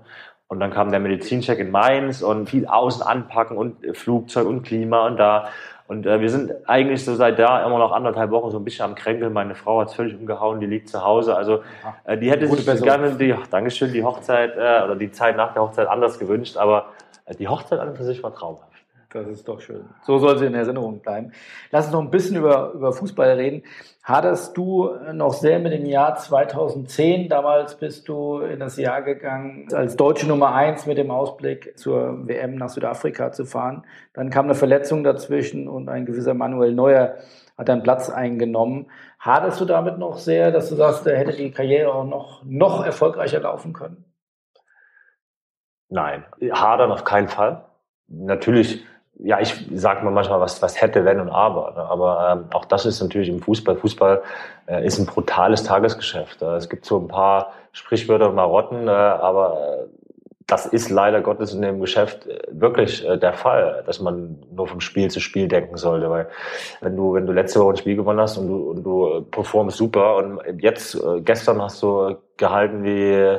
Und dann kam der Medizincheck in Mainz und viel außen anpacken und Flugzeug und Klima und da. Und äh, wir sind eigentlich so seit da immer noch anderthalb Wochen so ein bisschen am Kränkeln. Meine Frau hat es völlig umgehauen, die liegt zu Hause. Also äh, die hätte sich Person. gerne die, Dankeschön, die Hochzeit äh, oder die Zeit nach der Hochzeit anders gewünscht, aber äh, die Hochzeit an und für sich war traumhaft. Das ist doch schön. So soll sie in Erinnerung bleiben. Lass uns noch ein bisschen über, über Fußball reden. Hattest du noch sehr mit dem Jahr 2010? Damals bist du in das Jahr gegangen, als deutsche Nummer eins mit dem Ausblick zur WM nach Südafrika zu fahren. Dann kam eine Verletzung dazwischen und ein gewisser Manuel Neuer hat deinen Platz eingenommen. Hattest du damit noch sehr, dass du sagst, er hätte die Karriere auch noch, noch erfolgreicher laufen können? Nein, hadern auf keinen Fall. Natürlich ja, ich sage mal manchmal, was, was hätte, wenn und aber. Ne? Aber ähm, auch das ist natürlich im Fußball. Fußball äh, ist ein brutales Tagesgeschäft. Äh, es gibt so ein paar Sprichwörter und Marotten, äh, aber äh, das ist leider Gottes in dem Geschäft äh, wirklich äh, der Fall, dass man nur vom Spiel zu Spiel denken sollte. Weil wenn du, wenn du letzte Woche ein Spiel gewonnen hast und du, und du performst super und jetzt, äh, gestern hast du gehalten wie,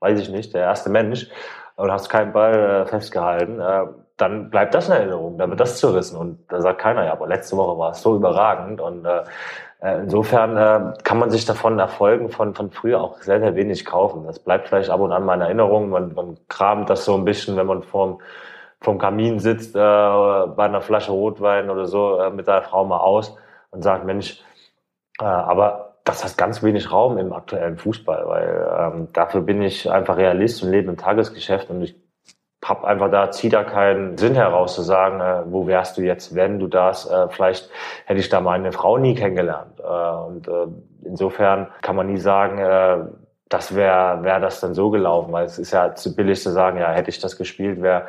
weiß ich nicht, der erste Mensch und hast keinen Ball äh, festgehalten, äh, dann bleibt das in Erinnerung, dann wird das zerrissen. Und da sagt keiner, ja, aber letzte Woche war es so überragend. Und äh, äh, insofern äh, kann man sich davon Erfolgen von, von früher auch sehr, sehr wenig kaufen. Das bleibt vielleicht ab und an mal in Erinnerung. Man, man kramt das so ein bisschen, wenn man vorm, vorm Kamin sitzt, äh, bei einer Flasche Rotwein oder so, äh, mit seiner Frau mal aus und sagt, Mensch, äh, aber das hat ganz wenig Raum im aktuellen Fußball, weil ähm, dafür bin ich einfach Realist und lebe im Tagesgeschäft und ich hab einfach da, zieh da keinen Sinn heraus zu sagen, äh, wo wärst du jetzt, wenn du das, äh, vielleicht hätte ich da meine Frau nie kennengelernt. Äh, und äh, insofern kann man nie sagen, äh, das wäre wär das dann so gelaufen, weil es ist ja zu billig zu sagen, ja, hätte ich das gespielt, wäre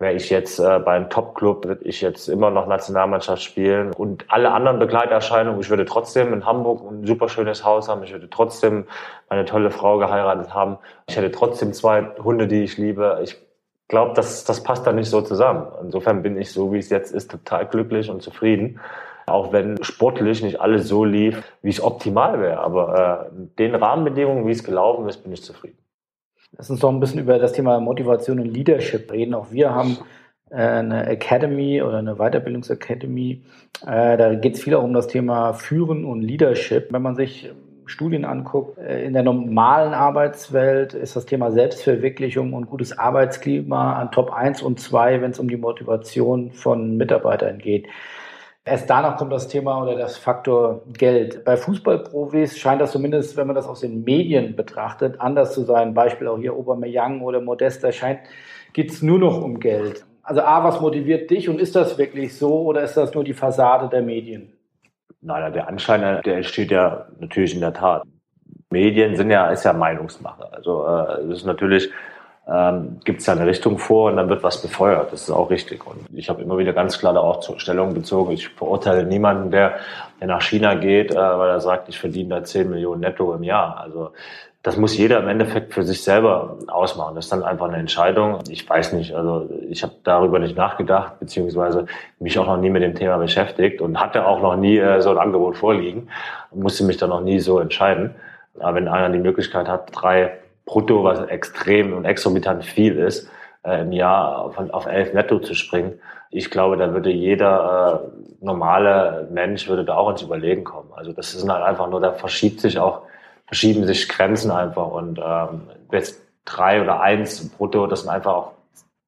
wäre ich jetzt äh, bei einem Top-Club, würde ich jetzt immer noch Nationalmannschaft spielen. Und alle anderen Begleiterscheinungen, ich würde trotzdem in Hamburg ein super schönes Haus haben, ich würde trotzdem eine tolle Frau geheiratet haben, ich hätte trotzdem zwei Hunde, die ich liebe, ich glaube, das, das passt da nicht so zusammen. Insofern bin ich so, wie es jetzt ist, total glücklich und zufrieden. Auch wenn sportlich nicht alles so lief, wie es optimal wäre. Aber äh, den Rahmenbedingungen, wie es gelaufen ist, bin ich zufrieden. Lass uns doch ein bisschen über das Thema Motivation und Leadership reden. Auch wir haben äh, eine Academy oder eine Weiterbildungsacademy. Äh, da geht es viel auch um das Thema Führen und Leadership. Wenn man sich Studien anguckt, äh, in der normalen Arbeitswelt ist das Thema Selbstverwirklichung und gutes Arbeitsklima an Top 1 und 2, wenn es um die Motivation von Mitarbeitern geht. Erst danach kommt das Thema oder das Faktor Geld. Bei Fußballprofis scheint das zumindest, wenn man das aus den Medien betrachtet, anders zu sein. Beispiel auch hier Aubameyang oder Modesta scheint, geht es nur noch um Geld. Also A, was motiviert dich und ist das wirklich so oder ist das nur die Fassade der Medien? Nein, der Anschein, der entsteht ja natürlich in der Tat. Medien sind ja, ist ja Meinungsmache. Also äh, es ist natürlich, ähm, gibt es ja eine Richtung vor und dann wird was befeuert. Das ist auch richtig. Und ich habe immer wieder ganz klar da auch zur Stellung bezogen. Ich verurteile niemanden, der, der nach China geht, äh, weil er sagt, ich verdiene da 10 Millionen netto im Jahr. Also das muss jeder im Endeffekt für sich selber ausmachen. Das ist dann einfach eine Entscheidung. Ich weiß nicht, also ich habe darüber nicht nachgedacht, beziehungsweise mich auch noch nie mit dem Thema beschäftigt und hatte auch noch nie äh, so ein Angebot vorliegen und musste mich dann noch nie so entscheiden. Aber wenn einer die Möglichkeit hat, drei brutto, was extrem und exorbitant viel ist, äh, im Jahr von, auf elf netto zu springen, ich glaube, da würde jeder äh, normale Mensch würde da auch ins Überlegen kommen. Also das ist halt einfach nur, da verschiebt sich auch verschieben sich Grenzen einfach und ähm, jetzt drei oder eins brutto, das sind einfach auch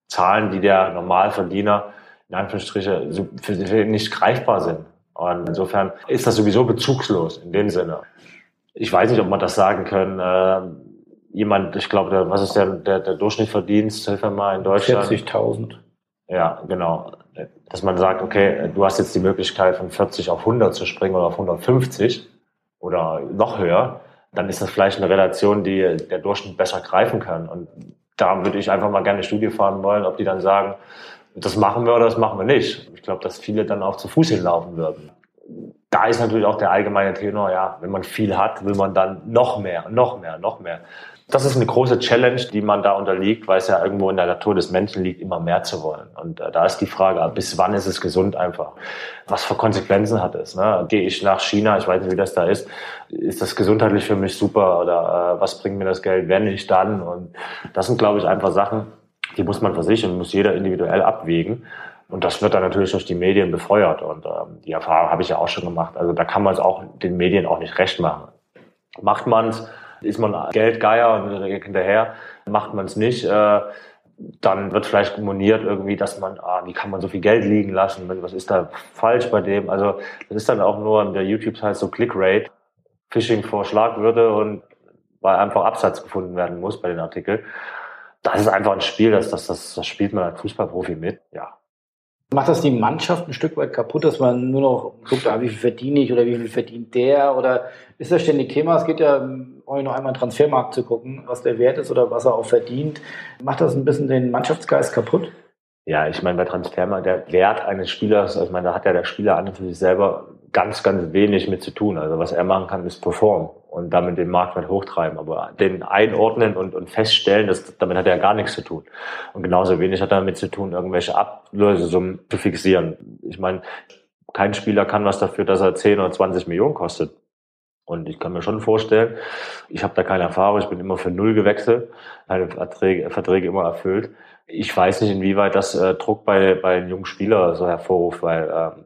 Zahlen, die der Normalverdiener in Anführungsstriche für sich nicht greifbar sind. Und insofern ist das sowieso bezugslos in dem Sinne. Ich weiß nicht, ob man das sagen können. Äh, jemand, ich glaube, was ist der, der, der Durchschnittsverdienst, hilf mir mal in Deutschland? 40.000. Ja, genau. Dass man sagt, okay, du hast jetzt die Möglichkeit von 40 auf 100 zu springen oder auf 150 oder noch höher dann ist das vielleicht eine Relation, die der Durchschnitt besser greifen kann. Und da würde ich einfach mal gerne eine Studie fahren wollen, ob die dann sagen, das machen wir oder das machen wir nicht. Ich glaube, dass viele dann auch zu Fuß hinlaufen würden. da ist natürlich auch der allgemeine Tenor, ja, wenn man viel hat, will man dann noch mehr, noch mehr, noch mehr. Das ist eine große Challenge, die man da unterliegt, weil es ja irgendwo in der Natur des Menschen liegt, immer mehr zu wollen. Und äh, da ist die Frage, bis wann ist es gesund einfach? Was für Konsequenzen hat es? Ne? Gehe ich nach China, ich weiß nicht, wie das da ist, ist das gesundheitlich für mich super oder äh, was bringt mir das Geld, wenn ich dann? Und das sind, glaube ich, einfach Sachen, die muss man für sich und muss jeder individuell abwägen. Und das wird dann natürlich durch die Medien befeuert. Und ähm, die Erfahrung habe ich ja auch schon gemacht. Also da kann man es auch den Medien auch nicht recht machen. Macht man es, ist man Geldgeier und hinterher, macht man es nicht, äh, dann wird vielleicht moniert irgendwie, dass man, ah, wie kann man so viel Geld liegen lassen, was ist da falsch bei dem? Also das ist dann auch nur, der YouTube heißt so Clickrate, Phishing vor Schlagwürde und weil einfach Absatz gefunden werden muss bei den Artikeln. Das ist einfach ein Spiel, das, das, das, das spielt man als Fußballprofi mit, ja. Macht das die Mannschaft ein Stück weit kaputt, dass man nur noch guckt, ah, wie viel verdiene ich oder wie viel verdient der? Oder ist das ständig Thema? Es geht ja, euch noch einmal Transfermarkt zu gucken, was der Wert ist oder was er auch verdient. Macht das ein bisschen den Mannschaftsgeist kaputt? Ja, ich meine, bei Transfermarkt, der Wert eines Spielers, also ich meine, da hat ja der Spieler an und für sich selber ganz, ganz wenig mit zu tun. Also was er machen kann, ist performen und damit den Marktwert hochtreiben. Aber den einordnen und, und feststellen, das, damit hat er gar nichts zu tun. Und genauso wenig hat er damit zu tun, irgendwelche Ablösesummen zu fixieren. Ich meine, kein Spieler kann was dafür, dass er 10 oder 20 Millionen kostet. Und ich kann mir schon vorstellen, ich habe da keine Erfahrung, ich bin immer für null gewechselt, meine Verträge, Verträge immer erfüllt. Ich weiß nicht, inwieweit das äh, Druck bei, bei einem jungen Spieler so hervorruft, weil äh,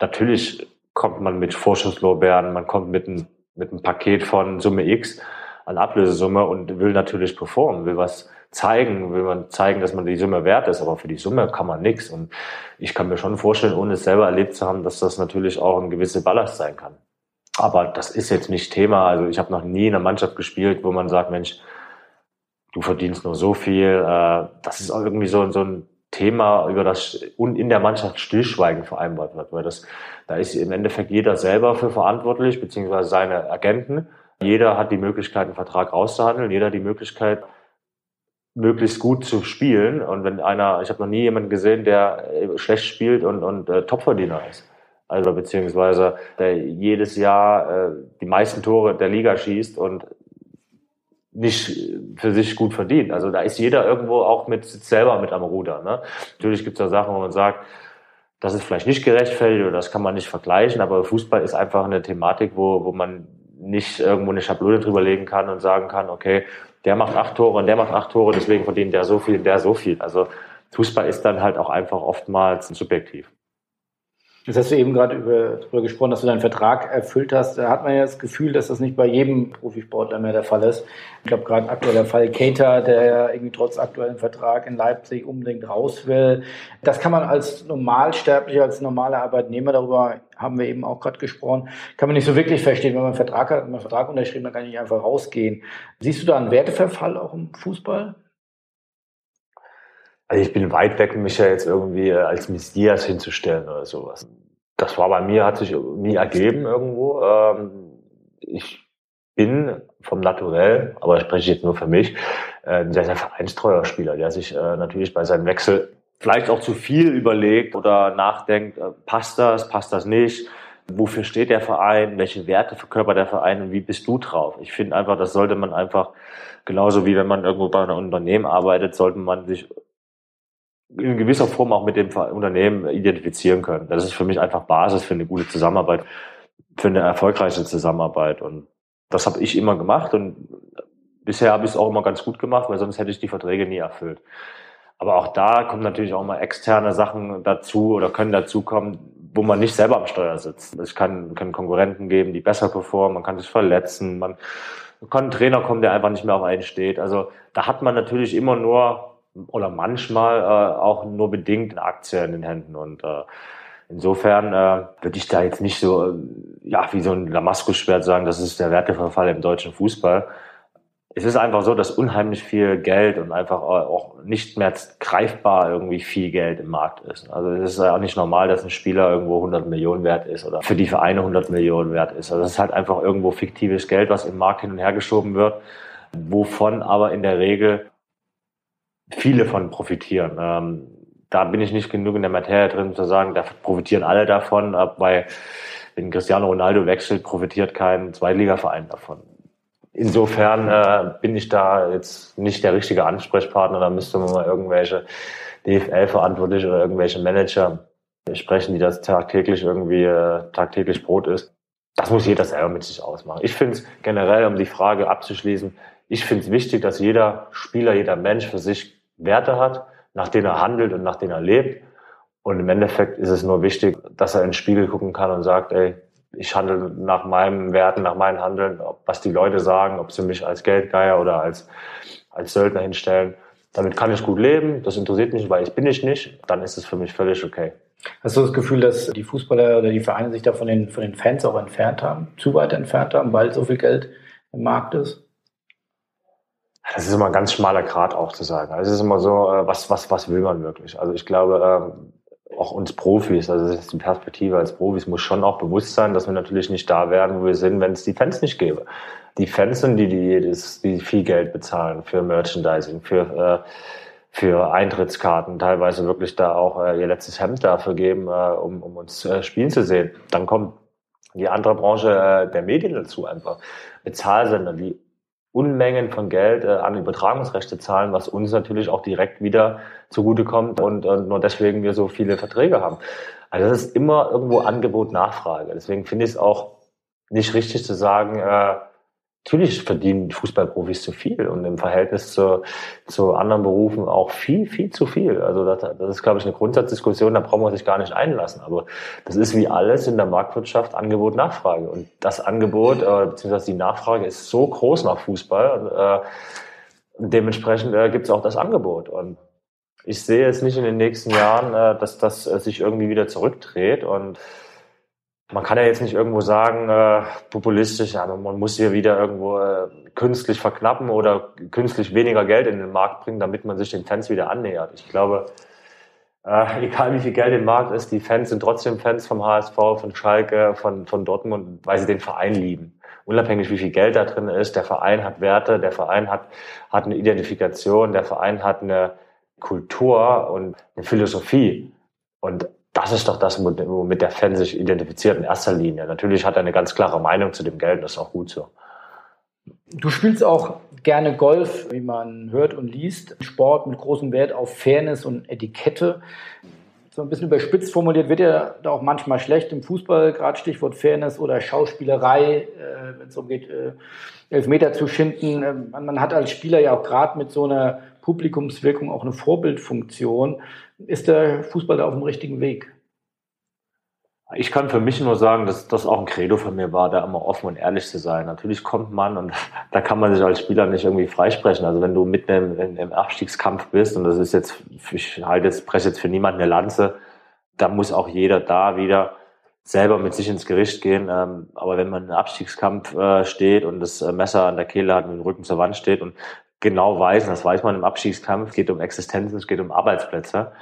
natürlich kommt man mit Vorschusslorbeeren, man kommt mit einem, mit einem Paket von Summe X an Ablösesumme und will natürlich performen, will was zeigen, will man zeigen, dass man die Summe wert ist, aber für die Summe kann man nichts. Und ich kann mir schon vorstellen, ohne es selber erlebt zu haben, dass das natürlich auch ein gewisser Ballast sein kann. Aber das ist jetzt nicht Thema. Also ich habe noch nie in einer Mannschaft gespielt, wo man sagt, Mensch, du verdienst nur so viel. Äh, das ist auch irgendwie so, so ein Thema, über das in der Mannschaft Stillschweigen vereinbart wird, weil das, da ist im Endeffekt jeder selber für verantwortlich, beziehungsweise seine Agenten. Jeder hat die Möglichkeit, einen Vertrag rauszuhandeln, jeder hat die Möglichkeit, möglichst gut zu spielen. Und wenn einer, ich habe noch nie jemanden gesehen, der äh, schlecht spielt und, und äh, Topverdiener ist. Also beziehungsweise der jedes Jahr äh, die meisten Tore der Liga schießt und nicht für sich gut verdient. Also da ist jeder irgendwo auch mit selber mit am Ruder. Ne? Natürlich gibt es da Sachen, wo man sagt, das ist vielleicht nicht gerechtfertigt oder das kann man nicht vergleichen, aber Fußball ist einfach eine Thematik, wo, wo man nicht irgendwo eine Schablone drüber legen kann und sagen kann, okay, der macht acht Tore und der macht acht Tore, deswegen verdient der so viel, der so viel. Also Fußball ist dann halt auch einfach oftmals subjektiv. Jetzt hast du eben gerade über, darüber gesprochen, dass du deinen Vertrag erfüllt hast. Da hat man ja das Gefühl, dass das nicht bei jedem Profisportler mehr der Fall ist. Ich glaube, gerade aktuell der Fall Cater, der irgendwie trotz aktuellen Vertrag in Leipzig unbedingt raus will. Das kann man als Normalsterblicher, als normaler Arbeitnehmer, darüber haben wir eben auch gerade gesprochen, kann man nicht so wirklich verstehen. Wenn man einen Vertrag hat, einen Vertrag unterschrieben, dann kann ich nicht einfach rausgehen. Siehst du da einen Werteverfall auch im Fußball? Also ich bin weit weg, mich ja jetzt irgendwie äh, als Messias hinzustellen oder sowas. Das war bei mir, hat sich nie ergeben irgendwo. Ähm, ich bin vom Naturell, aber ich spreche jetzt nur für mich, äh, ein sehr, sehr vereinstreuer Spieler, der sich äh, natürlich bei seinem Wechsel vielleicht auch zu viel überlegt oder nachdenkt, passt das, passt das nicht, wofür steht der Verein, welche Werte verkörpert der Verein und wie bist du drauf? Ich finde einfach, das sollte man einfach, genauso wie wenn man irgendwo bei einem Unternehmen arbeitet, sollte man sich in gewisser Form auch mit dem Unternehmen identifizieren können. Das ist für mich einfach Basis für eine gute Zusammenarbeit, für eine erfolgreiche Zusammenarbeit. Und das habe ich immer gemacht und bisher habe ich es auch immer ganz gut gemacht, weil sonst hätte ich die Verträge nie erfüllt. Aber auch da kommen natürlich auch mal externe Sachen dazu oder können dazukommen, wo man nicht selber am Steuer sitzt. Es kann, können Konkurrenten geben, die besser performen, man kann sich verletzen, man kann ein Trainer kommen, der einfach nicht mehr auf einen steht. Also da hat man natürlich immer nur oder manchmal äh, auch nur bedingt eine Aktie in den Händen. Und äh, insofern äh, würde ich da jetzt nicht so, äh, ja, wie so ein Damaskusschwert sagen, das ist der Werteverfall im deutschen Fußball. Es ist einfach so, dass unheimlich viel Geld und einfach auch nicht mehr greifbar irgendwie viel Geld im Markt ist. Also es ist ja auch nicht normal, dass ein Spieler irgendwo 100 Millionen wert ist oder für die Vereine 100 Millionen wert ist. Also es ist halt einfach irgendwo fiktives Geld, was im Markt hin und her geschoben wird, wovon aber in der Regel viele von profitieren. Ähm, da bin ich nicht genug in der Materie drin zu sagen, da profitieren alle davon, weil wenn Cristiano Ronaldo wechselt, profitiert kein Zweitligaverein davon. Insofern äh, bin ich da jetzt nicht der richtige Ansprechpartner. Da müsste man mal irgendwelche DFL-Verantwortliche oder irgendwelche Manager sprechen, die das tagtäglich irgendwie äh, tagtäglich Brot ist. Das muss jeder selber mit sich ausmachen. Ich finde es generell, um die Frage abzuschließen, ich finde es wichtig, dass jeder Spieler, jeder Mensch für sich Werte hat, nach denen er handelt und nach denen er lebt. Und im Endeffekt ist es nur wichtig, dass er in den Spiegel gucken kann und sagt, ey, ich handle nach meinen Werten, nach meinem Handeln, was die Leute sagen, ob sie mich als Geldgeier oder als, als Söldner hinstellen. Damit kann ich gut leben, das interessiert mich, weil ich bin ich nicht, dann ist es für mich völlig okay. Hast du das Gefühl, dass die Fußballer oder die Vereine sich da von den, von den Fans auch entfernt haben, zu weit entfernt haben, weil so viel Geld im Markt ist? Das ist immer ein ganz schmaler Grad auch zu sagen. Also es ist immer so, äh, was, was, was will man wirklich? Also ich glaube, ähm, auch uns Profis, also das ist die Perspektive als Profis, muss schon auch bewusst sein, dass wir natürlich nicht da werden, wo wir sind, wenn es die Fans nicht gäbe. Die Fans sind die, die, jedes, die viel Geld bezahlen für Merchandising, für, äh, für Eintrittskarten, teilweise wirklich da auch äh, ihr letztes Hemd dafür geben, um, um uns spielen zu sehen. Dann kommt die andere Branche der Medien dazu einfach. Bezahlsender, die Unmengen von Geld äh, an Übertragungsrechte zahlen, was uns natürlich auch direkt wieder zugutekommt und, und nur deswegen wir so viele Verträge haben. Also das ist immer irgendwo Angebot, Nachfrage. Deswegen finde ich es auch nicht richtig zu sagen, äh, Natürlich verdienen Fußballprofis zu viel und im Verhältnis zu, zu anderen Berufen auch viel, viel zu viel. Also das, das ist, glaube ich, eine Grundsatzdiskussion, da brauchen wir sich gar nicht einlassen. Aber das ist wie alles in der Marktwirtschaft Angebot, Nachfrage. Und das Angebot, äh, beziehungsweise die Nachfrage ist so groß nach Fußball. Und, äh, dementsprechend äh, gibt es auch das Angebot. Und ich sehe es nicht in den nächsten Jahren, äh, dass das äh, sich irgendwie wieder zurückdreht. Und man kann ja jetzt nicht irgendwo sagen, äh, populistisch, ja, man muss hier wieder irgendwo äh, künstlich verknappen oder künstlich weniger Geld in den Markt bringen, damit man sich den Fans wieder annähert. Ich glaube, äh, egal wie viel Geld im Markt ist, die Fans sind trotzdem Fans vom HSV, von Schalke, von, von Dortmund, weil sie den Verein lieben. Unabhängig wie viel Geld da drin ist, der Verein hat Werte, der Verein hat, hat eine Identifikation, der Verein hat eine Kultur und eine Philosophie. Und das ist doch das, womit der Fan sich identifiziert in erster Linie. Natürlich hat er eine ganz klare Meinung zu dem Geld, das ist auch gut so. Du spielst auch gerne Golf, wie man hört und liest. Sport mit großem Wert auf Fairness und Etikette. So ein bisschen überspitzt formuliert wird ja da auch manchmal schlecht im Fußball, gerade Stichwort Fairness oder Schauspielerei, äh, wenn es darum geht, äh, Elfmeter zu schinden. Äh, man hat als Spieler ja auch gerade mit so einer Publikumswirkung auch eine Vorbildfunktion. Ist der Fußball da auf dem richtigen Weg? Ich kann für mich nur sagen, dass das auch ein Credo von mir war, da immer offen und ehrlich zu sein. Natürlich kommt man und da kann man sich als Spieler nicht irgendwie freisprechen. Also wenn du mitten im, im Abstiegskampf bist und das ist jetzt, ich halte jetzt, spreche jetzt für niemanden eine Lanze, da muss auch jeder da wieder selber mit sich ins Gericht gehen. Ähm, aber wenn man im Abstiegskampf äh, steht und das äh, Messer an der Kehle hat und den Rücken zur Wand steht und genau weiß, und das weiß man im Abstiegskampf, es geht um Existenzen, es geht um Arbeitsplätze,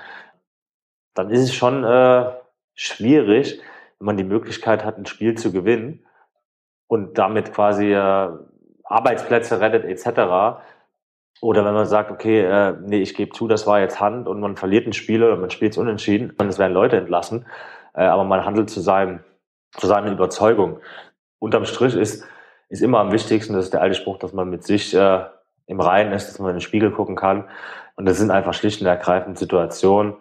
dann ist es schon äh, schwierig, wenn man die Möglichkeit hat, ein Spiel zu gewinnen und damit quasi äh, Arbeitsplätze rettet etc. Oder wenn man sagt, okay, äh, nee, ich gebe zu, das war jetzt Hand und man verliert ein Spiel oder man spielt es unentschieden und es werden Leute entlassen, äh, aber man handelt zu, seinem, zu seiner Überzeugung. Unterm Strich ist, ist immer am wichtigsten, das ist der alte Spruch, dass man mit sich äh, im Reinen ist, dass man in den Spiegel gucken kann. Und das sind einfach schlicht und ergreifend Situationen,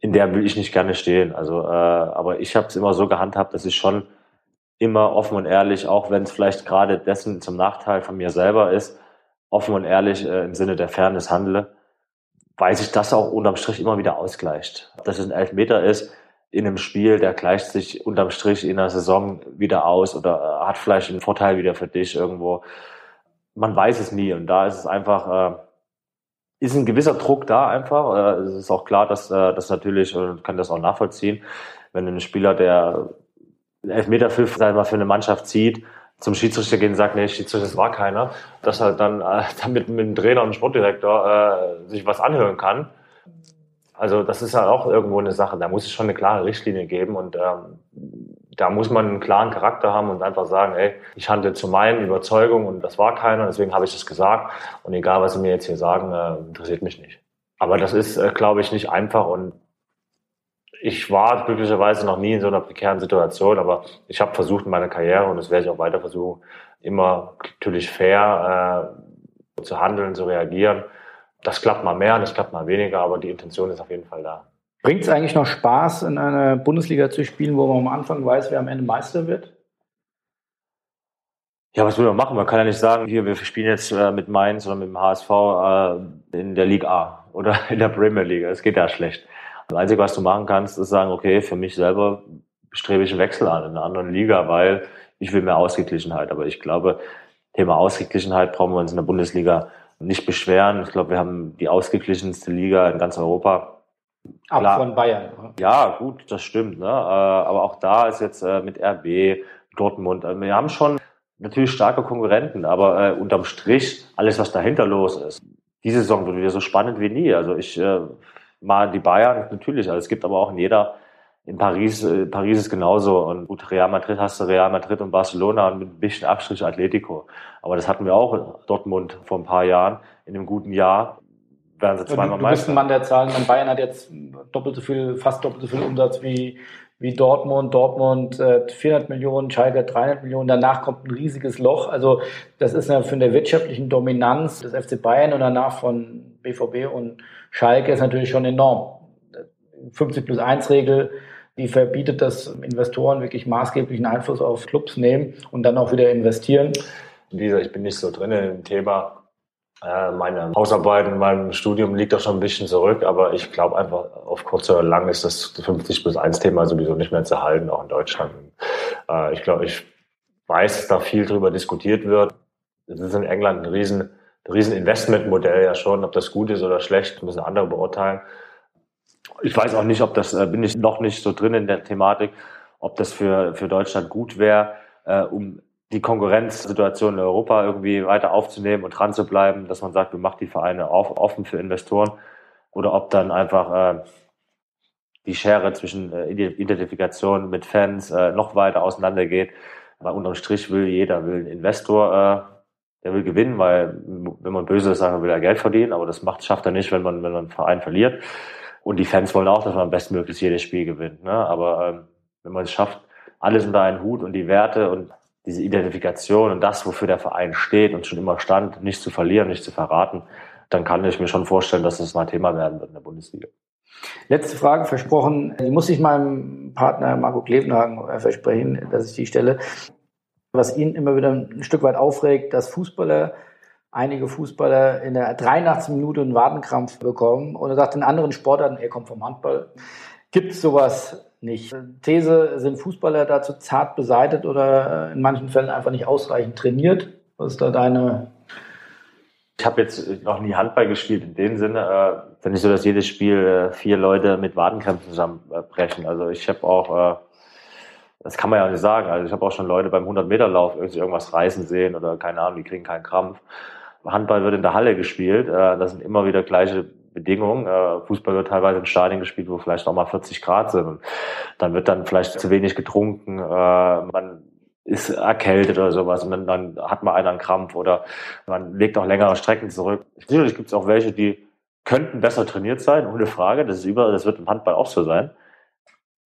in der will ich nicht gerne stehen. Also, äh, aber ich habe es immer so gehandhabt, dass ich schon immer offen und ehrlich, auch wenn es vielleicht gerade dessen zum Nachteil von mir selber ist, offen und ehrlich äh, im Sinne der Fairness handle, weil sich das auch unterm Strich immer wieder ausgleicht. Dass es ein Elfmeter ist in einem Spiel, der gleicht sich unterm Strich in der Saison wieder aus oder äh, hat vielleicht einen Vorteil wieder für dich irgendwo man weiß es nie. Und da ist es einfach, äh, ist ein gewisser Druck da einfach. Äh, es ist auch klar, dass äh, das natürlich, und kann das auch nachvollziehen, wenn ein Spieler, der Elfmeterpfiff sag mal, für eine Mannschaft zieht, zum Schiedsrichter gehen und sagt, nee, Schiedsrichter, das war keiner, dass er dann äh, damit mit dem Trainer und dem Sportdirektor äh, sich was anhören kann. Also das ist ja auch irgendwo eine Sache. Da muss es schon eine klare Richtlinie geben und ähm, da muss man einen klaren Charakter haben und einfach sagen, ey, ich handle zu meinen Überzeugungen und das war keiner, deswegen habe ich das gesagt und egal, was Sie mir jetzt hier sagen, äh, interessiert mich nicht. Aber das ist, äh, glaube ich, nicht einfach und ich war glücklicherweise noch nie in so einer prekären Situation, aber ich habe versucht in meiner Karriere und das werde ich auch weiter versuchen, immer natürlich fair äh, zu handeln, zu reagieren. Das klappt mal mehr, das klappt mal weniger, aber die Intention ist auf jeden Fall da. Bringt es eigentlich noch Spaß, in einer Bundesliga zu spielen, wo man am Anfang weiß, wer am Ende Meister wird? Ja, was will man machen? Man kann ja nicht sagen, hier, wir spielen jetzt äh, mit Mainz oder mit dem HSV äh, in der Liga A oder in der Premier League. Es geht ja schlecht. Das Einzige, was du machen kannst, ist sagen, okay, für mich selber strebe ich einen Wechsel an in einer anderen Liga, weil ich will mehr Ausgeglichenheit. Aber ich glaube, Thema Ausgeglichenheit brauchen wir uns in der Bundesliga nicht beschweren. Ich glaube, wir haben die ausgeglichenste Liga in ganz Europa. Ab Klar. von Bayern. Ja, gut, das stimmt. Ne? Äh, aber auch da ist jetzt äh, mit RB, Dortmund, äh, wir haben schon natürlich starke Konkurrenten, aber unterm Strich alles, was dahinter los ist. Diese Saison wird wieder so spannend wie nie. Also ich mal die Bayern, natürlich. Also es gibt aber auch in jeder, in Paris, äh, Paris ist genauso. Und gut, Real Madrid hast du Real Madrid und Barcelona und mit ein bisschen Abstrich Atletico. Aber das hatten wir auch in Dortmund vor ein paar Jahren, in einem guten Jahr. Werden sie zweimal du, du bist ein Mann der Zahlen. Bayern hat jetzt doppelt so viel, fast doppelt so viel Umsatz wie, wie Dortmund. Dortmund äh, 400 Millionen, Schalke 300 Millionen. Danach kommt ein riesiges Loch. Also das ist ja für eine wirtschaftlichen Dominanz des FC Bayern und danach von BVB und Schalke ist natürlich schon enorm. 50 plus 1 Regel, die verbietet, dass Investoren wirklich maßgeblichen Einfluss auf Clubs nehmen und dann auch wieder investieren. Dieser, ich bin nicht so drin im Thema. Äh, meine Hausarbeit in meinem Studium liegt auch schon ein bisschen zurück, aber ich glaube einfach, auf kurz oder lang ist das 50 plus 1 Thema sowieso nicht mehr zu halten, auch in Deutschland. Äh, ich glaube, ich weiß, dass da viel drüber diskutiert wird. Es ist in England ein riesen Rieseninvestmentmodell ja schon. Ob das gut ist oder schlecht, müssen andere beurteilen. Ich weiß auch nicht, ob das, äh, bin ich noch nicht so drin in der Thematik, ob das für, für Deutschland gut wäre, um die Konkurrenzsituation in Europa irgendwie weiter aufzunehmen und dran zu bleiben, dass man sagt, wir machen die Vereine auf, offen für Investoren oder ob dann einfach äh, die Schere zwischen äh, Identifikation mit Fans äh, noch weiter auseinandergeht. Weil unterm Strich will jeder, will ein Investor äh, der will gewinnen, weil wenn man böse ist, sagen, will er Geld verdienen, aber das macht, schafft er nicht, wenn man, wenn man einen Verein verliert. Und die Fans wollen auch, dass man bestmöglichst jedes Spiel gewinnt. Ne? Aber ähm, wenn man es schafft, alles unter einen Hut und die Werte und diese Identifikation und das, wofür der Verein steht und schon immer stand, nicht zu verlieren, nicht zu verraten, dann kann ich mir schon vorstellen, dass das mal Thema werden wird in der Bundesliga. Letzte Frage versprochen. Die muss ich meinem Partner Marco Klevenhagen versprechen, dass ich die stelle was ihn immer wieder ein Stück weit aufregt, dass Fußballer, einige Fußballer in der 83. Minute einen Wadenkrampf bekommen. Und er sagt, in anderen Sportarten, er kommt vom Handball, gibt es sowas nicht. These, sind Fußballer dazu zart beseitet oder in manchen Fällen einfach nicht ausreichend trainiert? Was ist da deine ich habe jetzt noch nie Handball gespielt in dem Sinne. Äh, ist nicht so, dass jedes Spiel äh, vier Leute mit Wadenkrämpfen zusammenbrechen. Also ich habe auch äh, das kann man ja nicht sagen. Also ich habe auch schon Leute beim 100-Meter-Lauf irgendwas reißen sehen oder keine Ahnung, die kriegen keinen Krampf. Handball wird in der Halle gespielt. Äh, das sind immer wieder gleiche Bedingungen. Äh, Fußball wird teilweise in Stadien gespielt, wo vielleicht auch mal 40 Grad sind. Und dann wird dann vielleicht zu wenig getrunken. Äh, man ist erkältet oder sowas und dann, hat man einen Krampf oder man legt auch längere Strecken zurück. Sicherlich gibt es auch welche, die könnten besser trainiert sein, ohne Frage. Das ist über, das wird im Handball auch so sein.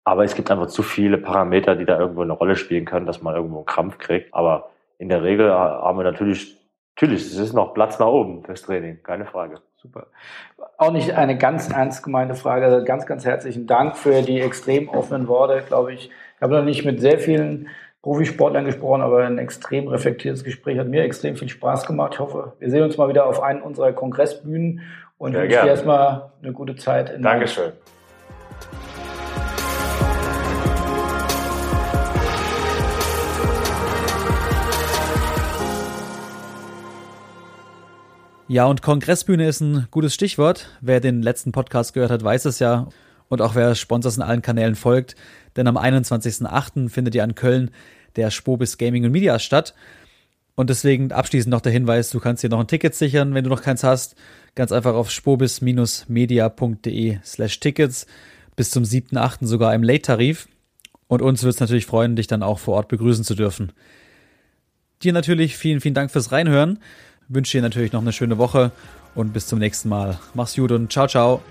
Aber es gibt einfach zu viele Parameter, die da irgendwo eine Rolle spielen können, dass man irgendwo einen Krampf kriegt. Aber in der Regel haben wir natürlich, natürlich, es ist noch Platz nach oben fürs Training, keine Frage. Super. Auch nicht eine ganz ernst gemeinte Frage. Also ganz, ganz herzlichen Dank für die extrem offenen Worte, glaube ich. Ich habe noch nicht mit sehr vielen Profisportlern gesprochen, aber ein extrem reflektiertes Gespräch hat mir extrem viel Spaß gemacht. Ich hoffe, wir sehen uns mal wieder auf einen unserer Kongressbühnen und wünsche dir erstmal eine gute Zeit. In Dankeschön. Ja, und Kongressbühne ist ein gutes Stichwort. Wer den letzten Podcast gehört hat, weiß es ja. Und auch wer Sponsors in allen Kanälen folgt. Denn am 21.08. findet ja in Köln der Spobis Gaming und Media statt. Und deswegen abschließend noch der Hinweis, du kannst dir noch ein Ticket sichern, wenn du noch keins hast. Ganz einfach auf spobis-media.de slash Tickets. Bis zum 7.8. sogar im Late-Tarif. Und uns wird es natürlich freuen, dich dann auch vor Ort begrüßen zu dürfen. Dir natürlich vielen, vielen Dank fürs Reinhören wünsche dir natürlich noch eine schöne Woche und bis zum nächsten Mal. Mach's gut und ciao, ciao.